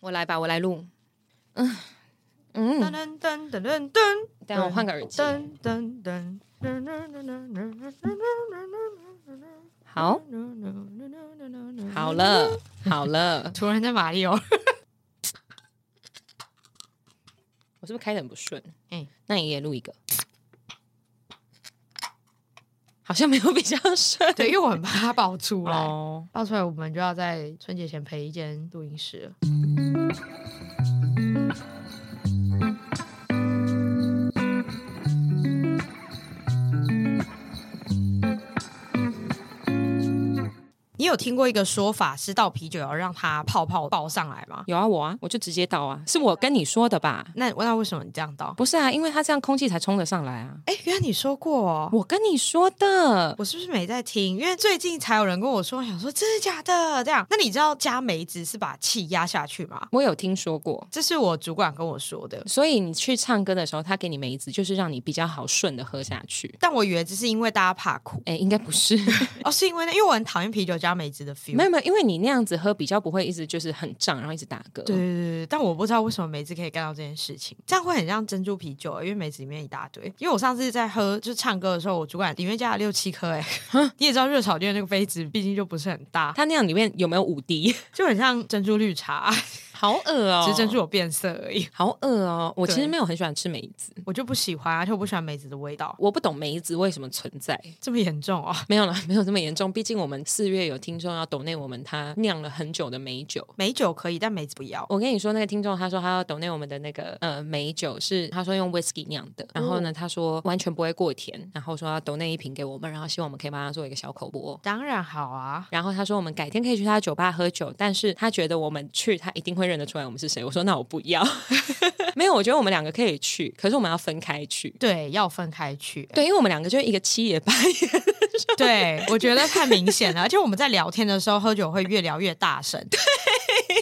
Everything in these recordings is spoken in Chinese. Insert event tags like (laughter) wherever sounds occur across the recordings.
我来吧，我来录。嗯嗯，噔噔噔噔噔噔，等我换个耳机。噔噔噔噔噔噔噔噔噔噔噔。好，好了，好了，突然在马里奥，我是不是开的很不顺？哎、那你也录一个。好像没有比较顺，对，因为我很怕它爆出来，哦、爆出来我们就要在春节前赔一间录音室你有听过一个说法是倒啤酒要让它泡泡爆上来吗？有啊，我啊，我就直接倒啊，是我跟你说的吧？那那为什么你这样倒？不是啊，因为它这样空气才冲得上来啊。哎，原来你说过哦，我跟你说的，我是不是没在听？因为最近才有人跟我说，想说真的假的这样。那你知道加梅子是把气压下去吗？我有听说过，这是我主管跟我说的。所以你去唱歌的时候，他给你梅子，就是让你比较好顺的喝下去。但我以为这是因为大家怕苦，哎，应该不是哦，是因为呢，因为我很讨厌啤酒加梅子的 feel。没有没有因为你那样子喝比较不会一直就是很胀，然后一直打嗝。对对对，但我不知道为什么梅子可以干到这件事情，这样会很像珍珠啤酒，因为梅子里面一大堆。因为我上次在喝就是唱歌的时候，我主管里面加了六七颗，哎，(laughs) (laughs) 你也知道热炒店那个杯子毕竟就不是很大，(laughs) 它那样里面有没有五滴？就很像珍珠绿茶。好恶哦！只是珍珠有变色而已。好恶哦！我其实没有很喜欢吃梅子，我就不喜欢，而且我不喜欢梅子的味道。我不懂梅子为什么存在这么严重啊、哦？没有了，(laughs) 没有这么严重。毕竟我们四月有听众要抖内我们，他酿了很久的梅酒。梅酒可以，但梅子不要。我跟你说，那个听众他说他要抖内我们的那个呃梅酒是他说用 whisky 酿的，然后呢他说完全不会过甜，然后说要抖内一瓶给我们，然后希望我们可以帮他做一个小口播。当然好啊。然后他说我们改天可以去他酒吧喝酒，但是他觉得我们去他一定会认得出来我们是谁。我说那我不要，(laughs) 没有，我觉得我们两个可以去，可是我们要分开去。对，要分开去。对，因为我们两个就一个七爷八爷。对，我觉得太明显了，而且我们在聊天的时候喝酒会越聊越大声。(laughs) 对，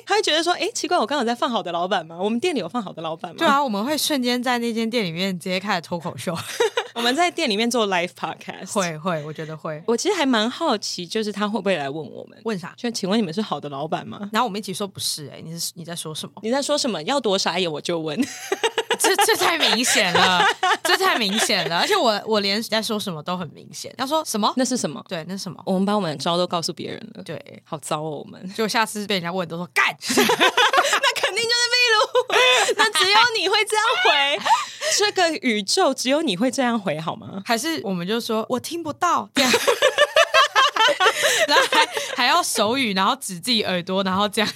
他会觉得说，哎，奇怪，我刚刚有在放好的老板吗？我们店里有放好的老板吗？对啊，我们会瞬间在那间店里面直接开始脱口秀。(laughs) 我们在店里面做 live podcast，会会，我觉得会。我其实还蛮好奇，就是他会不会来问我们？问啥？就请问你们是好的老板吗？然后我们一起说不是、欸，哎，你是你在说什么？你在说什么？要多傻眼我就问，(laughs) 这这太明显了，(laughs) 这太明显了，而且我我连在说什么都很明显。他说什么？那是什么？对，那是什么？我们把我们的招都告诉别人了，对，好糟哦，我们就下次被人家问都说干，(laughs) 那肯定就是秘鲁，那只有你会这样回。这个宇宙只有你会这样回好吗？还是我们就说我听不到，这样 (laughs) (laughs) 然后还还要手语，然后指自己耳朵，然后这样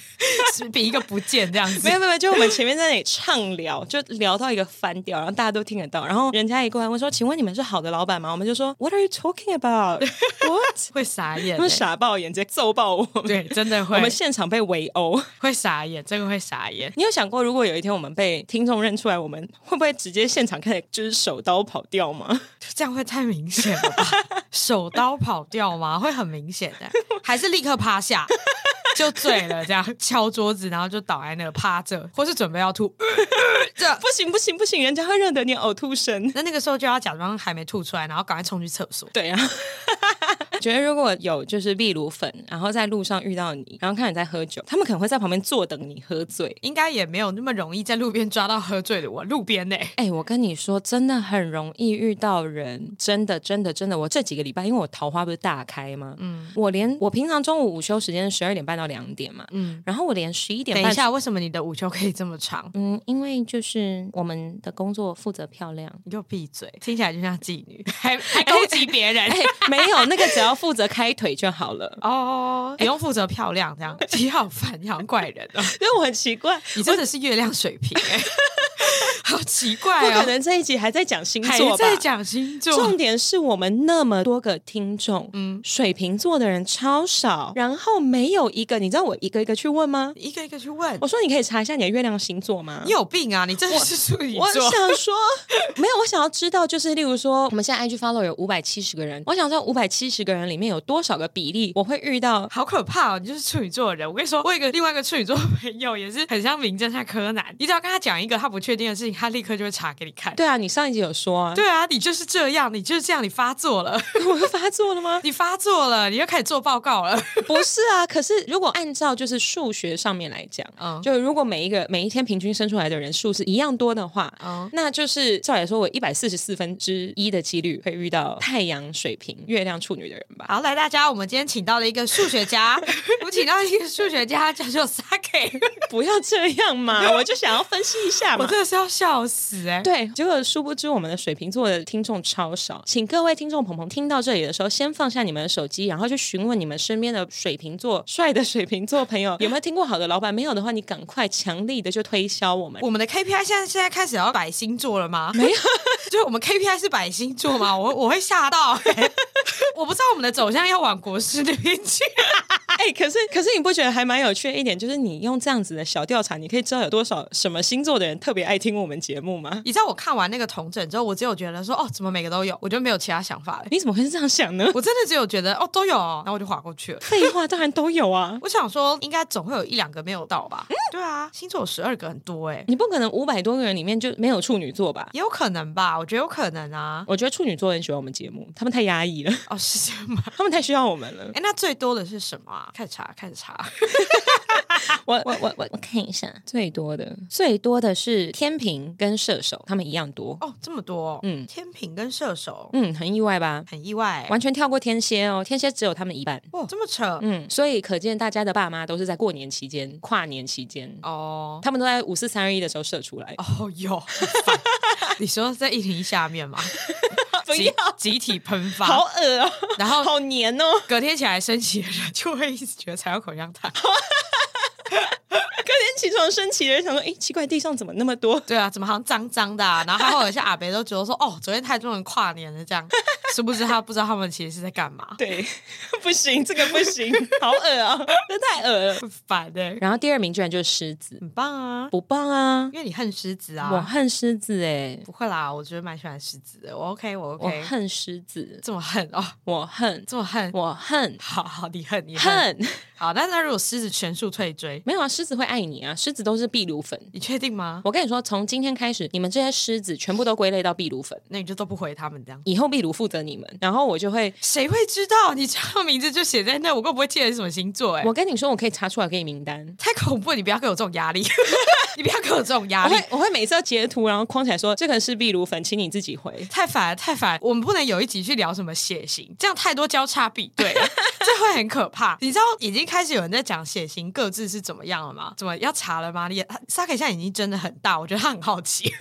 比一个不见这样子。(laughs) 没有没有，就我们前面在那里畅聊，就聊到一个翻掉，然后大家都听得到。然后人家一过来问说：“请问你们是好的老板吗？”我们就说：“What are you talking about? (laughs) What？” 会傻眼，会傻爆眼，直接揍爆我们。对，真的会。我们现场被围殴，会傻眼，这个会傻眼。你有想过，如果有一天我们被听众认出来，我们会不会直接现场开始就是手刀跑掉吗？这样会太明显了吧？(laughs) 手刀跑掉吗？会很明显的，还是立刻趴下 (laughs) 就醉了，这样敲桌子，然后就倒在那趴着，或是准备要吐。(laughs) 这不行不行不行，人家会认得你呕吐声。那那个时候就要假装还没吐出来，然后赶快冲去厕所。对啊。觉得如果有就是秘鲁粉，然后在路上遇到你，然后看你在喝酒，他们可能会在旁边坐等你喝醉，应该也没有那么容易在路边抓到喝醉的我。路边呢？(laughs) 哎，我跟你说，真的很容易遇到人，真的真的真的。我这几个礼拜，因为我桃花不是大开吗？嗯，我连我平常中午午休时间是十二点半到两点嘛，嗯，然后我连十一点半。等一下，为什么你的午休可以这么长？(laughs) 嗯，因为就是我们的工作负责漂亮。你就闭嘴，听起来就像妓女，还 (laughs) 还勾结别人。没有那个，只要负责开腿就好了哦，不用负责漂亮这样。你好烦，你好怪人哦，(laughs) 因为我很奇怪，你真的是月亮水瓶哎。好奇怪啊！不可能这一集还在讲星座吧？还在讲星座。重点是我们那么多个听众，嗯，水瓶座的人超少，然后没有一个，你知道我一个一个去问吗？一个一个去问。我说你可以查一下你的月亮星座吗？你有病啊！你真的是处女座。我想说，没有，我想要知道，就是例如说，我们现在 IG follow 有五百七十个人，我想知道五百七十个人里面有多少个比例我会遇到？好可怕哦！你就是处女座的人。我跟你说，我有一个另外一个处女座朋友，也是很像名侦探柯南。你只要跟他讲一个他不确定的事情。他立刻就会查给你看。对啊，你上一集有说啊。对啊，你就是这样，你就是这样，你发作了。(laughs) 我又发作了吗？你发作了，你又开始做报告了。(laughs) 不是啊，可是如果按照就是数学上面来讲，嗯，就如果每一个每一天平均生出来的人数是一样多的话，嗯，那就是照理说，我一百四十四分之一的几率会遇到太阳水瓶、月亮处女的人吧。好，来大家，我们今天请到了一个数学家，(laughs) 我请到一个数学家叫做 Saki 不要这样嘛，我就想要分析一下嘛，我真的是要笑死哎、欸。对，结果殊不知我们的水瓶座的听众超少，请各位听众朋朋听到这里的时候，先放下你们的手机，然后去询问你们身边的水瓶座帅的水瓶座朋友有没有听过好的老板，没有的话，你赶快强力的就推销我们。我们的 KPI 现在现在开始要摆星座了吗？没有，(laughs) 就是我们 KPI 是摆星座吗？我我会吓到、欸，(laughs) 我不知道我们的走向要往国师那边去。(laughs) 哎、欸，可是可是你不觉得还蛮有趣的一点，就是你用这样子的小调查，你可以知道有多少什么星座的人特别爱听我们节目吗？你知道我看完那个同枕之后，我只有觉得说，哦，怎么每个都有？我就没有其他想法了。你怎么会是这样想呢？我真的只有觉得，哦，都有、哦，然后我就划过去了。废话，当然都有啊。(laughs) 我想说，应该总会有一两个没有到吧？嗯，对啊，星座有十二个，很多哎、欸。你不可能五百多个人里面就没有处女座吧？也有可能吧，我觉得有可能啊。我觉得处女座很喜欢我们节目，他们太压抑了。(laughs) 哦，是这样吗？他们太需要我们了。哎，那最多的是什么啊？开始查，开始查。(laughs) 我我我我我看一下，最多的最多的是天秤跟射手，他们一样多哦，这么多，嗯，天平跟射手，嗯，很意外吧？很意外，完全跳过天蝎哦，天蝎只有他们一半，哦，这么扯，嗯，所以可见大家的爸妈都是在过年期间、跨年期间哦，他们都在五四三二一的时候射出来，哦哟，(laughs) 你说在一零一下面吗？(laughs) 不要集体喷发，(laughs) 好恶哦，然后好黏哦，隔天起来升旗的人就会一直觉得踩到口香糖。(laughs) 隔天起床升旗的人想说，哎，奇怪，地上怎么那么多？对啊，怎么好像脏脏的啊？然后还会有些阿伯都觉得说，哦，昨天太多人跨年了，这样，殊不知他不知道他们其实是在干嘛？(laughs) 对，(laughs) 不行，这个不行，好恶啊，这太恶了，烦的。然后第二名居然就是狮子，很棒啊，不棒啊？因为你恨狮子啊，我恨狮子哎，不会啦，我觉得蛮喜欢狮子的，我 OK，我 OK，我恨狮子，这么恨哦，我恨，这么恨，我恨，好好，你恨，你恨，好，但是如果狮子全数退追，没有啊，狮子会爱你啊，狮子都是壁炉粉，你确定吗？我跟你说，从今天开始，你们这些狮子全部都归类到壁炉粉，那你就都不回他们这样，以后壁炉负责你们，然后我就会，谁会知道你这名字就写在那，我更不会记得是什么星座哎、欸。我跟你说，我可以查出来给你名单，太恐怖，你不要给我这种压力，(laughs) 你不要给我这种压力，我会我会每次要截图，然后框起来说这个是壁炉粉，请你自己回，(laughs) 太烦了，太烦，我们不能有一集去聊什么血型，这样太多交叉比对，(laughs) 这会很可怕。你知道已经开始有人在讲血型各自是怎么样了吗？怎么要查了吗？你 Saki 现在已经真的很大，我觉得他很好奇。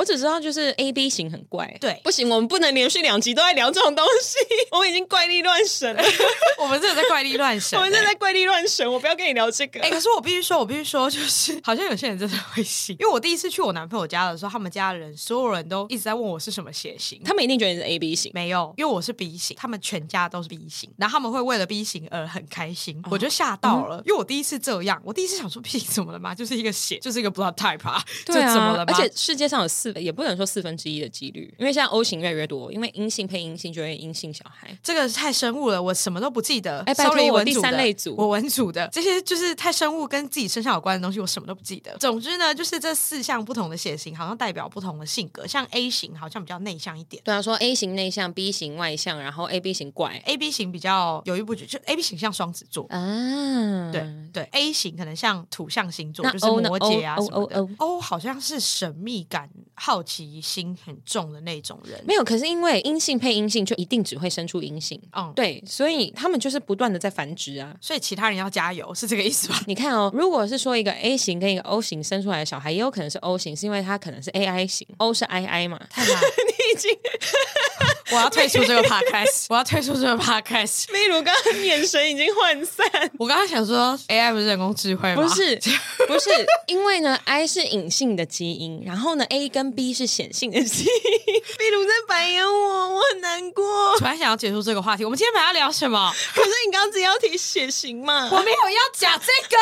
我只知道就是 A B 型很怪，对，不行，我们不能连续两集都在聊这种东西，(laughs) 我们已经怪力乱神了，(laughs) 我们真的在怪力乱神，(laughs) 我们真的在怪力乱神，我不要跟你聊这个。哎、欸，可是我必须说，我必须说，就是好像有些人真的会信，因为我第一次去我男朋友家的时候，他们家的人所有人都一直在问我是什么血型，他们一定觉得你是 A B 型，没有，因为我是 B 型，他们全家都是 B 型，然后他们会为了 B 型而很开心，我就吓到了、嗯，因为我第一次这样，我第一次想说 B 型怎么了嘛，就是一个血，就是一个 blood type 啊，对啊，就怎么了嘛？而且世界上有四，也不能说四分。之一的几率，因为现在 O 型越来越多，因为阴性配阴性就会阴性小孩，这个太生物了，我什么都不记得。哎，拜托我第三类组，我文组的这些就是太生物跟自己身上有关的东西，我什么都不记得。总之呢，就是这四项不同的血型，好像代表不同的性格。像 A 型好像比较内向一点，对啊，说 A 型内向，B 型外向，然后 AB 型怪，AB 型比较犹豫不决，就 AB 型像双子座啊，对对，A 型可能像土象星座，就是摩羯啊什么的。O 好像是神秘感、好奇心很重的。那种人没有，可是因为阴性配阴性，就一定只会生出阴性。嗯，对，所以他们就是不断的在繁殖啊。所以其他人要加油，是这个意思吧？(laughs) 你看哦，如果是说一个 A 型跟一个 O 型生出来的小孩，也有可能是 O 型，是因为他可能是 AI 型，O 是 II 嘛。太难，(laughs) 你已经，(laughs) 我要退出这个 podcast，我要退出这个 podcast。例如刚刚眼神已经涣散，我刚刚想说 AI 不是人工智慧吗？不是，不是，因为呢，I 是隐性的基因，然后呢，A 跟 B 是显性的 (laughs) 基因。壁炉在白眼我，我很难过。突然想要结束这个话题，我们今天本来要聊什么？(laughs) 可是你刚刚只要提血型嘛，我没有要讲这个，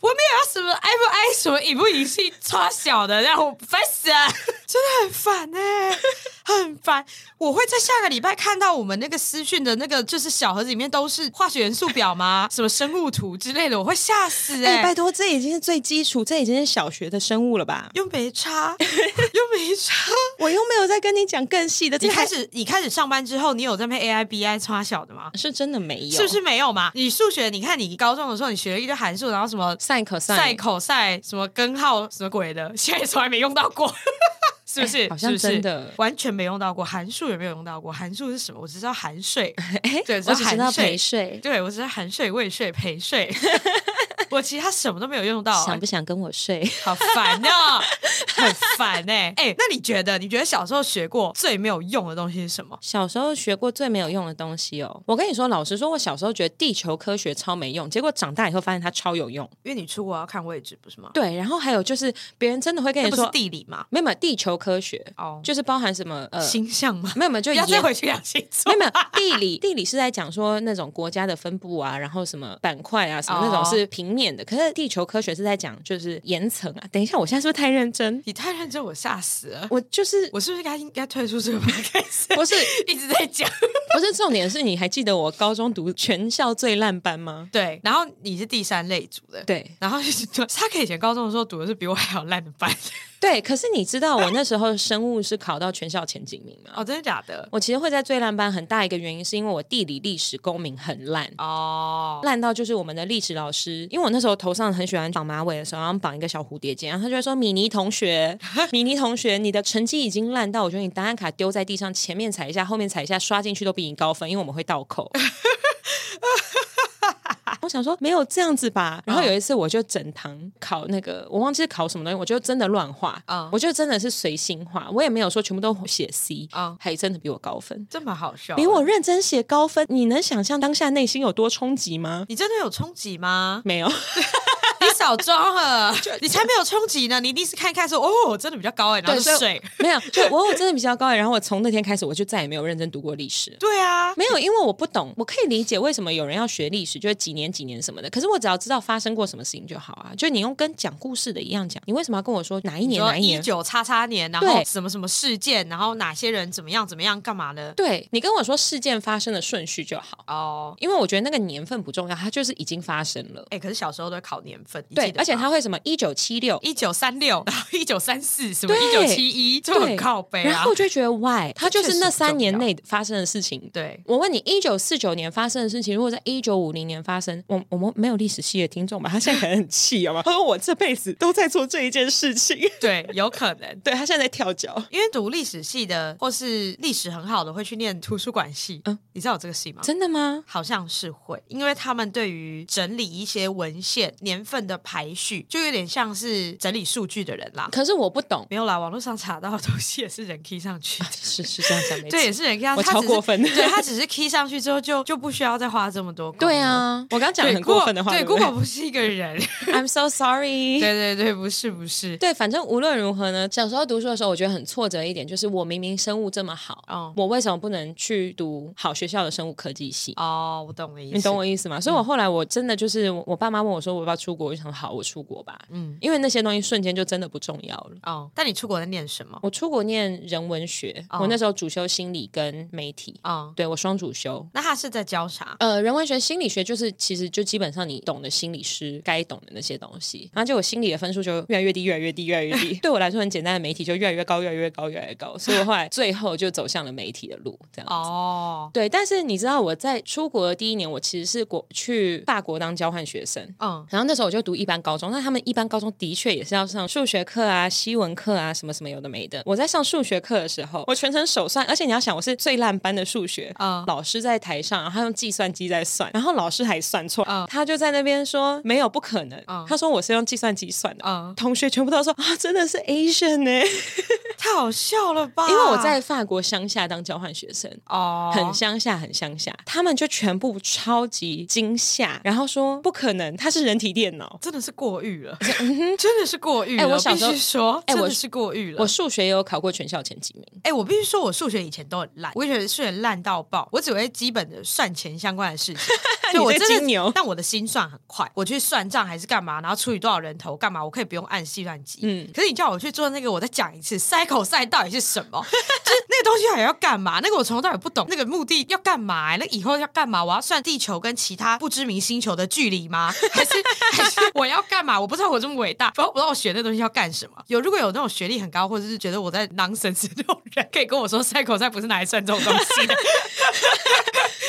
我没有要什么爱不爱，什么隐不隐性，超小的让我烦死了，真的很烦哎、欸，很烦。我会在下个礼拜看到我们那个私讯的那个就是小盒子里面都是化学元素表吗？什么生物图之类的，我会吓死哎、欸！拜托，这已经是最基础，这已经是小学的生物了吧？又没差，(laughs) 又没差，我又没有在跟你讲更细的。你开始，你开始上班之后，你有在被 AIBI 差小的吗？是真的没有，是不是没有嘛？你数学，你看你高中的时候，你学了一堆函数，然后什么 sin cos cos 什么根号什么鬼的，(laughs) 现在从来没用到过。(laughs) 是不是？好像真的完全没用到过，函数也没有用到过。函数是什么？我只知道含税，对，我只知道陪睡，对，我只知道含税、未税、陪睡。我其他什么都没有用到。想不想跟我睡？好烦哦，很 (laughs) 烦哎哎。那你觉得？你觉得小时候学过最没有用的东西是什么？小时候学过最没有用的东西哦。我跟你说，老实说，我小时候觉得地球科学超没用，结果长大以后发现它超有用。因为你出国要看位置，不是吗？对。然后还有就是，别人真的会跟你说地理嘛？没有没有，地球科学哦，就是包含什么呃 (laughs) 星象吗？没有没有，就 (laughs) 要再回去讲星座。没有没有，地理地理是在讲说那种国家的分布啊，然后什么板块啊，什么那种是平面的。可是地球。科学是在讲就是岩层啊，等一下，我现在是不是太认真？你太认真，我吓死了。我就是，我是不是该应该退出这个 podcast？不是 (laughs) 一直在讲，不是重点是，你还记得我高中读全校最烂班吗？(laughs) 对，然后你是第三类组的，对，然后他可以以前高中的时候读的是比我还要烂的班。对，可是你知道我那时候生物是考到全校前几名吗？哦，真的假的？我其实会在最烂班，很大一个原因是因为我地理、历史、公民很烂哦，烂到就是我们的历史老师，因为我那时候头上很喜欢绑马尾的时候，然后绑一个小蝴蝶结，然后他就会说：“米妮同学，米妮同学，你的成绩已经烂到我觉得你答案卡丢在地上，前面踩一下，后面踩一下，刷进去都比你高分，因为我们会倒扣。(laughs) ”我想说没有这样子吧，然后有一次我就整堂考那个，我忘记是考什么东西，我就真的乱画，啊，我就真的是随心画，我也没有说全部都写 C，啊，还真的比我高分，这么好笑，比我认真写高分，你能想象当下内心有多冲击吗？你真的有冲击吗？没有。(laughs) 你少装了，你才没有冲击呢。你一定是看看说，哦，真的比较高哎，然后水没有，就我我真的比较高哎。然后我从那天开始，我就再也没有认真读过历史。对啊，没有，因为我不懂，我可以理解为什么有人要学历史，就是几年几年什么的。可是我只要知道发生过什么事情就好啊。就你用跟讲故事的一样讲，你为什么要跟我说哪一年哪一年？一九叉叉年，然后什么什么事件，然后哪些人怎么样怎么样干嘛呢？对，你跟我说事件发生的顺序就好哦，因为我觉得那个年份不重要，它就是已经发生了。哎，可是小时候都会考年份，对，而且他。会什么？一九七六、一九三六，然 (laughs) 后一九三四，什么一九七一，就很靠背啊。然后我就觉得，why？他就是那三年内发生的事情。对，我问你，一九四九年发生的事情，如果在一九五零年发生，我我们没有历史系的听众吧？他现在可能很气，好吗？他说我这辈子都在做这一件事情。(laughs) 对，有可能。对，他现在在跳脚，因为读历史系的或是历史很好的会去念图书馆系。嗯，你知道有这个系吗？真的吗？好像是会，因为他们对于整理一些文献年份的排序，就有点像是。整理数据的人啦，可是我不懂，没有啦，网络上查到的东西也是人 key 上去，(laughs) 是是这样讲没 (laughs) 错，对，也是人 key 上去，我超过分，对他只是 key 上去之后就就不需要再花这么多。对啊，我刚讲很过分的话，对，Google 不是一个人，(laughs) I'm so sorry。对对对，不是不是，对，反正无论如何呢，小时候读书的时候，我觉得很挫折一点，就是我明明生物这么好，哦，我为什么不能去读好学校的生物科技系？哦，我懂了意思，你懂我意思吗？所以我后来我真的就是我爸妈问我说我要不要出国，我就想好，我出国吧，嗯，因为那些东西瞬间。就真的不重要了哦。但你出国在念什么？我出国念人文学，我那时候主修心理跟媒体。哦，对，我双主修。那他是在教啥？呃，人文学、心理学就是其实就基本上你懂的心理师该懂的那些东西。然后就我心理的分数就越来越低，越来越低，越来越低。(laughs) 对我来说很简单的媒体就越来越高，越来越高，越来越高。所以我后来最后就走向了媒体的路，这样子。哦，对。但是你知道我在出国的第一年，我其实是国去法国当交换学生。嗯，然后那时候我就读一般高中，那他们一般高中的确也是要上。数学课啊，西文课啊，什么什么有的没的。我在上数学课的时候，我全程手算，而且你要想，我是最烂班的数学。啊，老师在台上，然后他用计算机在算，然后老师还算错，啊，他就在那边说没有不可能。啊，他说我是用计算机算的。啊，同学全部都说啊，真的是 Asian 呢，(laughs) 太好笑了吧？因为我在法国乡下当交换学生，哦，很乡下，很乡下，他们就全部超级惊吓，然后说不可能，他是人体电脑，真的是过誉了，(laughs) 真的是过誉。哎，我小时候说，哎，我是过誉了。我数学也有考过全校前几名。哎，我必须说，我数学以前都很烂，我觉得数学烂到爆。我只会基本的算钱相关的事情，就我真的牛。但我的心算很快，我去算账还是干嘛，然后处理多少人头干嘛，我可以不用按计算机。嗯，可是你叫我去做那个，我再讲一次，塞口赛到底是什么？(laughs) 就是那个东西还要干嘛？那个我从头到尾不懂，那个目的要干嘛？那以后要干嘛？我要算地球跟其他不知名星球的距离吗？(laughs) 还是还是我要干嘛？我不知道我这么伟大，不知道我学那东西要干什么？有如果有那种学历很高，或者是觉得我在 nonsense 那种人，可以跟我说赛口赛不是拿来算这种东西的。(laughs)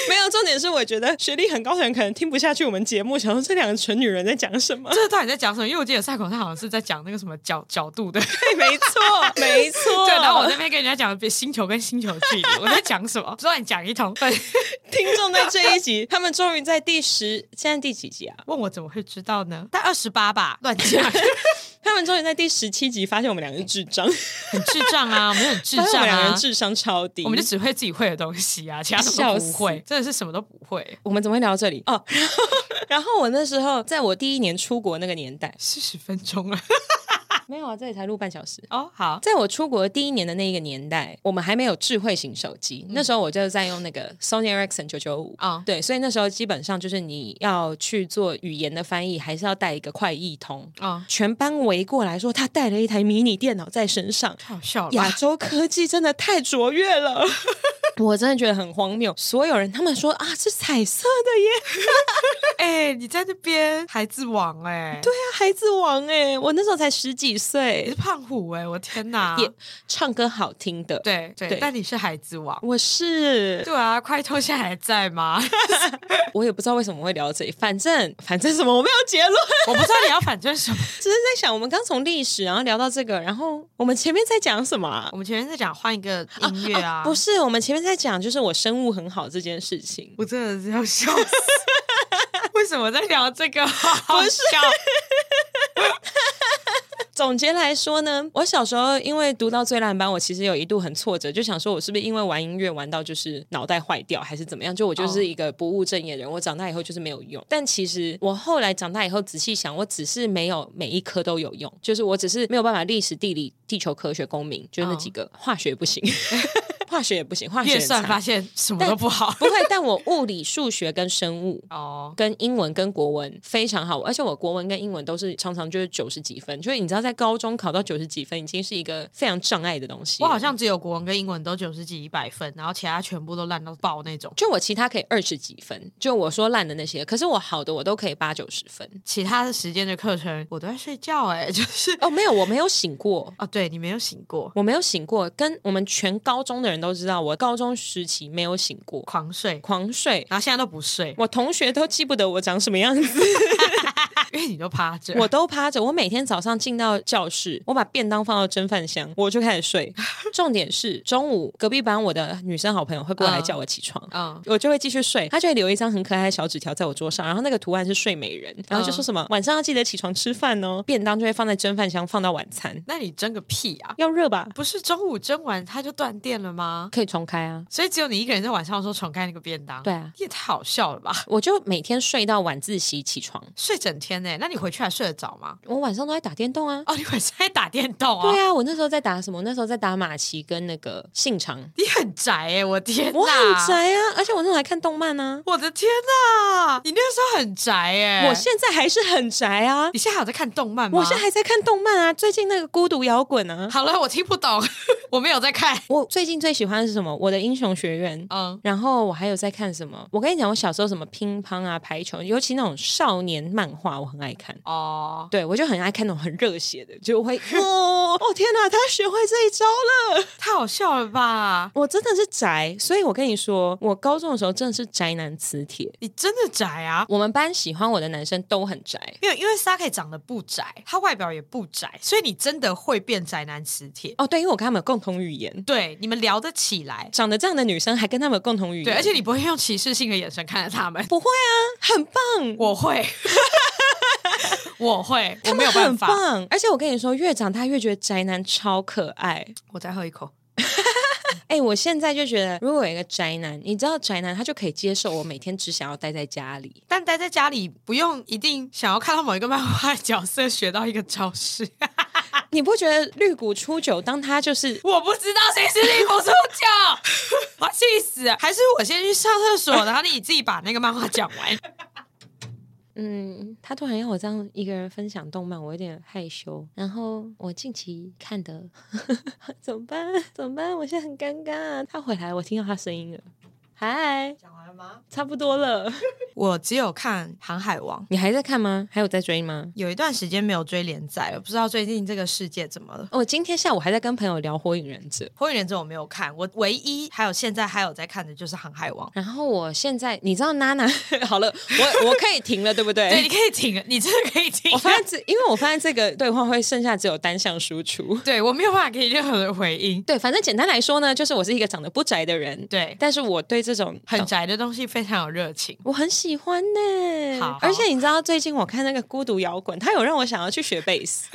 没有，重点是我觉得学历很高可能听不下去我们节目，想说这两个蠢女人在讲什么？这到底在讲什么？因为我记得赛口他好像是在讲那个什么角角度的，对，(laughs) 没错，(laughs) 没错。对，然后我那边跟人家讲星球跟星球距离，我在讲什么？不知道你讲一通。对，听众在这一集，他们终于在第十，现在第几集啊？问我怎么会知道呢？在二十八吧，乱讲。(laughs) 他们终于在第十七集发现我们两个是智障，很智障啊！我们很智障啊，我们两个人智商超低，我们就只会自己会的东西啊，其他什么都不会，真的是什么都不会。我们怎么会聊到这里？哦，(laughs) 然后，我那时候在我第一年出国那个年代，四十分钟了。没有啊，这里才录半小时哦。好，在我出国第一年的那一个年代，我们还没有智慧型手机，嗯、那时候我就在用那个 Sony Ericsson 九九五啊。对，所以那时候基本上就是你要去做语言的翻译，还是要带一个快译通啊。哦、全班围过来说他带了一台迷你电脑在身上，太好笑了。亚洲科技真的太卓越了，(laughs) 我真的觉得很荒谬。所有人他们说啊，是彩色的耶。(laughs) 哎、欸，你在那边孩子王哎、欸？对啊，孩子王哎、欸，我那时候才十几。岁你是胖虎哎、欸，我天哪！也唱歌好听的，对对。对但你是孩子王，我是。对啊，快通现在还在吗？(laughs) 我也不知道为什么会聊到这里，反正反正什么我没有结论，(laughs) 我不知道你要反正什么，(laughs) 只是在想我们刚从历史然后聊到这个，然后我们前面在讲什么、啊？我们前面在讲换一个音乐啊，啊，啊？不是，我们前面在讲就是我生物很好这件事情，我真的是要笑死。为什么在聊这个？好好笑。总结来说呢，我小时候因为读到最烂班，我其实有一度很挫折，就想说我是不是因为玩音乐玩到就是脑袋坏掉，还是怎么样？就我就是一个不务正业的人，我长大以后就是没有用。但其实我后来长大以后仔细想，我只是没有每一科都有用，就是我只是没有办法历史、地理、地球科学、公民，就那几个，化学不行。(laughs) 化学也不行，化学算发现什么都不好。不会，但我物理、数学跟生物 (laughs) 哦，跟英文跟国文非常好，而且我国文跟英文都是常常就是九十几分。就是你知道，在高中考到九十几分已经是一个非常障碍的东西。我好像只有国文跟英文都九十几、一百分，然后其他全部都烂到爆那种。就我其他可以二十几分，就我说烂的那些，可是我好的我都可以八九十分。其他的时间的课程我都在睡觉，哎，(laughs) 就是哦，没有，我没有醒过哦，对你没有醒过，我没有醒过，跟我们全高中的人都知道，我高中。时期没有醒过，狂睡狂睡，然后现在都不睡。我同学都记不得我长什么样子，(laughs) 因为你都趴着，我都趴着。我每天早上进到教室，我把便当放到蒸饭箱，我就开始睡。重点是中午隔壁班我的女生好朋友会过来叫我起床，嗯，uh, uh. 我就会继续睡。她就会留一张很可爱的小纸条在我桌上，然后那个图案是睡美人，然后就说什么、uh. 晚上要记得起床吃饭哦，便当就会放在蒸饭箱放到晚餐。那你蒸个屁啊！要热吧？不是中午蒸完它就断电了吗？可以重开啊。所以只有你一个人在晚上的时候重开那个便当，对啊，也太好笑了吧！我就每天睡到晚自习起床，睡整天呢。那你回去还睡得着吗？我晚上都在打电动啊！哦，你晚上在打电动啊？对啊，我那时候在打什么？那时候在打马奇跟那个信长。你很宅哎！我天哪，我很宅啊！而且我那时候还看动漫呢。我的天哪，你那个时候很宅哎！我现在还是很宅啊！你现在还有在看动漫吗？我现在还在看动漫啊！最近那个孤独摇滚啊！好了，我听不懂，(laughs) 我没有在看。我最近最喜欢的是什么？我的英雄学院。嗯，然后我还有在看什么？我跟你讲，我小时候什么乒乓啊、排球，尤其那种少年漫画，我很爱看。哦，对，我就很爱看那种很热血的，就会 (laughs) 哦哦天哪，他学会这一招了，太好笑了吧？我真的是宅，所以我跟你说，我高中的时候真的是宅男磁铁。你真的宅啊？我们班喜欢我的男生都很宅，因为因为 Saki 长得不宅，他外表也不宅，所以你真的会变宅男磁铁。哦，对，因为我跟他们有共同语言，对，你们聊得起来，长得这样的女生还跟他们有共同语言，对，而且你不会用歧视性的眼神看着他们，不会啊，很棒，我会，(laughs) 我会，我没有办法。而且我跟你说，越长大越觉得宅男超可爱。我再喝一口。(laughs) 哎、欸，我现在就觉得，如果有一个宅男，你知道宅男他就可以接受我每天只想要待在家里，但待在家里不用一定想要看到某一个漫画角色学到一个招式。(laughs) 你不觉得绿谷初九当他就是我不知道谁是绿谷初九，我气死！还是我先去上厕所，然后你自己把那个漫画讲完。嗯，他突然要我这样一个人分享动漫，我有点害羞。然后我近期看的 (laughs) 怎么办？怎么办？我现在很尴尬。他回来，我听到他声音了。嗨，了吗？差不多了。(laughs) 我只有看《航海王》，你还在看吗？还有在追吗？有一段时间没有追连载了，不知道最近这个世界怎么了。我今天下午还在跟朋友聊《火影忍者》，《火影忍者》我没有看，我唯一还有现在还有在看的就是《航海王》。然后我现在，你知道娜娜 (laughs) 好了，我我可以停了，对不对？(laughs) 对，你可以停了，你真的可以停。我发现这，因为我发现这个对话会剩下只有单向输出，对我没有办法给你任何的回应。对，反正简单来说呢，就是我是一个长得不宅的人，对，但是我对这种很宅的。的东西非常有热情，我很喜欢呢。好，好，而且你知道最近我看那个孤独摇滚，他有让我想要去学贝斯，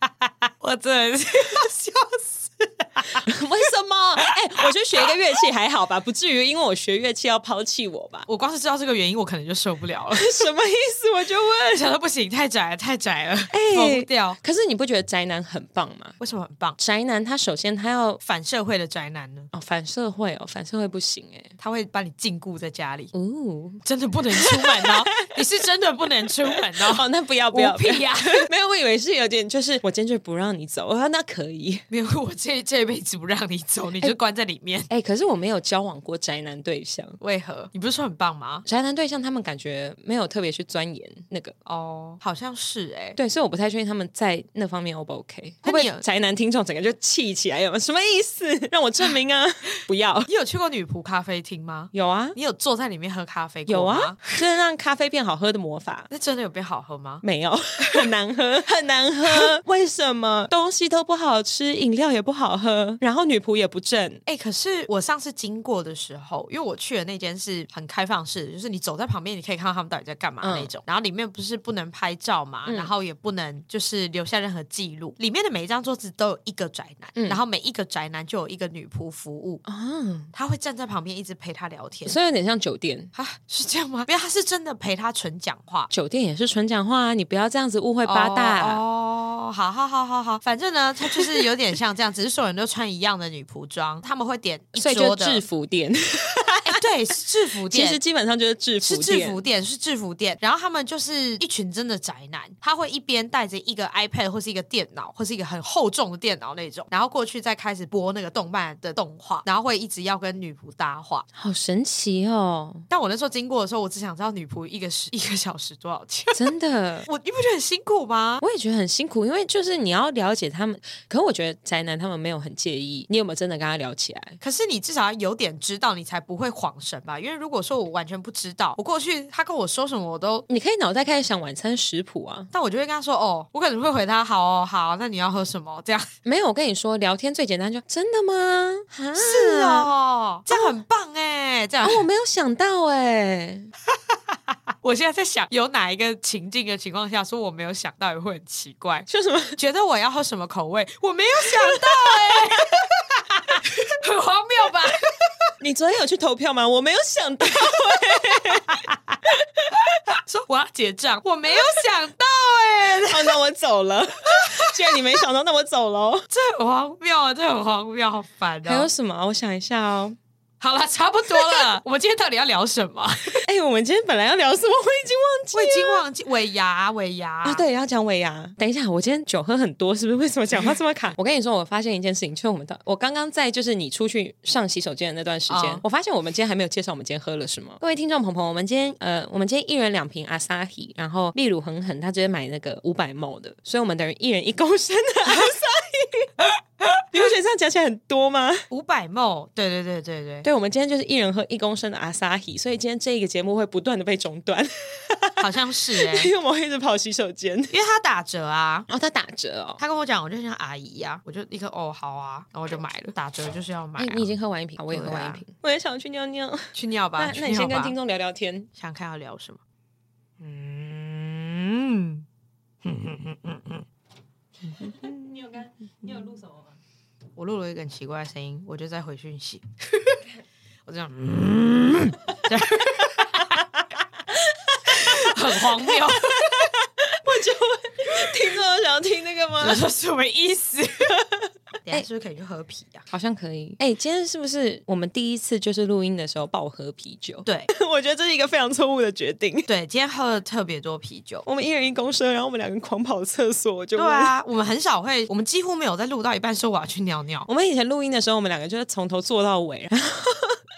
(laughs) 我真的是要 (laughs) 笑死。(laughs) 为什么？哎、欸，我觉得学一个乐器还好吧，不至于因为我学乐器要抛弃我吧？我光是知道这个原因，我可能就受不了了。(laughs) 什么意思？我就问，想说不行，太窄了，太窄了，哎、欸，掉。可是你不觉得宅男很棒吗？为什么很棒？宅男他首先他要反社会的宅男呢？哦，反社会哦，反社会不行哎，他会把你禁锢在家里哦，真的不能出门哦。(laughs) 你是真的不能出门哦。哦，那不要不要，屁呀、啊！没有，我以为是有点，就是我坚决不让你走。我说那可以，没有，我这这辈子不让你走，你就关在里面。哎、欸欸，可是我没有交往过宅男对象，为何？你不是说很棒吗？宅男对象他们感觉没有特别去钻研那个哦，好像是哎、欸，对，所以我不太确定他们在那方面 O 不 OK？会不会宅男听众整个就气起来？有什么意思？(laughs) 让我证明啊！(laughs) 不要。你有去过女仆咖啡厅吗？有啊。你有坐在里面喝咖啡？有啊。(laughs) 就是让咖啡变好喝的魔法。那真的有变好喝吗？没有，很难喝，很难喝。为什么？东西都不好吃，饮料也不好喝，然后女仆也不正。哎、欸，可是我上次经过的时候，因为我去的那间是很开放式的，就是你走在旁边，你可以看到他们到底在干嘛那种。嗯、然后里面不是不能拍照嘛，嗯、然后也不能就是留下任何记录。里面的每一张桌子都有一个宅男，嗯、然后每一个宅男就有一个女仆服务。嗯，他会站在旁边一直陪他聊天，所以有点像酒店啊？是这样吗？因为他是真的陪他纯讲话，酒店也是纯讲话啊！你不要这样子误会八大哦。哦，好好好好好，反正呢，他就是有点像这样，只是所有人都穿一样的女仆装。他们会点一桌的制服店，欸、(laughs) 对，是制服店，其实基本上就是制服店，是制服店，是制服店。然后他们就是一群真的宅男，他会一边带着一个 iPad 或是一个电脑，或是一个很厚重的电脑那种，然后过去再开始播那个动漫的动画，然后会一直要跟女仆搭话，好神奇哦！但我那时候经过的时候，我只想知道女仆一个时 (laughs) 一个小时多少钱？真的，我你不觉得很辛苦吗？我也觉得很辛苦，因为就是你要了解他们，可是我觉得宅男他们没有很介意，你有没有真的跟他聊起来？可是你至少要有点知道，你才不会恍神吧？因为如果说我完全不知道，我过去他跟我说什么，我都你可以脑袋开始想晚餐食谱啊。但我就会跟他说哦，我可能会回他好哦好，那你要喝什么？这样 (laughs) 没有，我跟你说聊天最简单就真的吗？是哦，这样很棒哎，这样、哦、我没有想到哎，(laughs) 我现在在想有哪一个情境的情况下说我没有想到也会很奇怪，说什么觉得我要喝什么口味，我没有想到哎。(laughs) 很荒谬吧？你昨天有去投票吗？我没有想到、(laughs) 欸，说我要结账，我没有想到、欸，哎，哦，那我走了。既然你没想到，那我走喽。(laughs) 这很荒谬啊！这很荒谬，好烦啊！还有什么？我想一下哦。好了，差不多了。(laughs) 我们今天到底要聊什么？(laughs) 哎、欸，我们今天本来要聊什么？我已经忘记，我已经忘记尾牙，尾牙啊，对，要讲尾牙。等一下，我今天酒喝很多，是不是？为什么讲话这么卡？(laughs) 我跟你说，我发现一件事情，就是我们的，我刚刚在就是你出去上洗手间的那段时间，哦、我发现我们今天还没有介绍我们今天喝了什么。各位听众朋友，我们今天呃，我们今天一人两瓶阿萨希，然后秘鲁很狠，他直接买那个五百 ml 的，所以我们等于一人一公升的阿萨希。(laughs) 你不觉得这样讲起来很多吗？五百 ml，对对对对对，对，我们今天就是一人喝一公升的阿萨希，所以今天这一个节目会不断的被中断，好像是哎、(laughs) 欸，因为我们会一直跑洗手间，因为他打折啊，哦，他打折哦，他跟我讲，我就像阿姨呀、啊，我就立刻哦好啊，然后我就买了，打折就是要买、啊。你已经喝完一瓶，我也喝完一瓶，啊、我也想去尿尿，去尿吧。那，那你先跟听众聊聊天，想看要聊什么？嗯，嗯嗯嗯嗯嗯，(laughs) 你有跟你有录什么吗？我录了一个很奇怪的声音，我就在回讯息。(laughs) 我这样，嗯，很荒谬。我就问听众想要听那个吗？我说什么意思？(laughs) 等等下是不是可以去喝啤啊？好像可以。哎，今天是不是我们第一次就是录音的时候爆喝啤酒？对，(laughs) 我觉得这是一个非常错误的决定。对，今天喝了特别多啤酒，(laughs) 我们一人一公升，然后我们两个狂跑厕所，就对啊，我们很少会，我们几乎没有在录到一半说我要去尿尿。(laughs) 我们以前录音的时候，我们两个就是从头做到尾。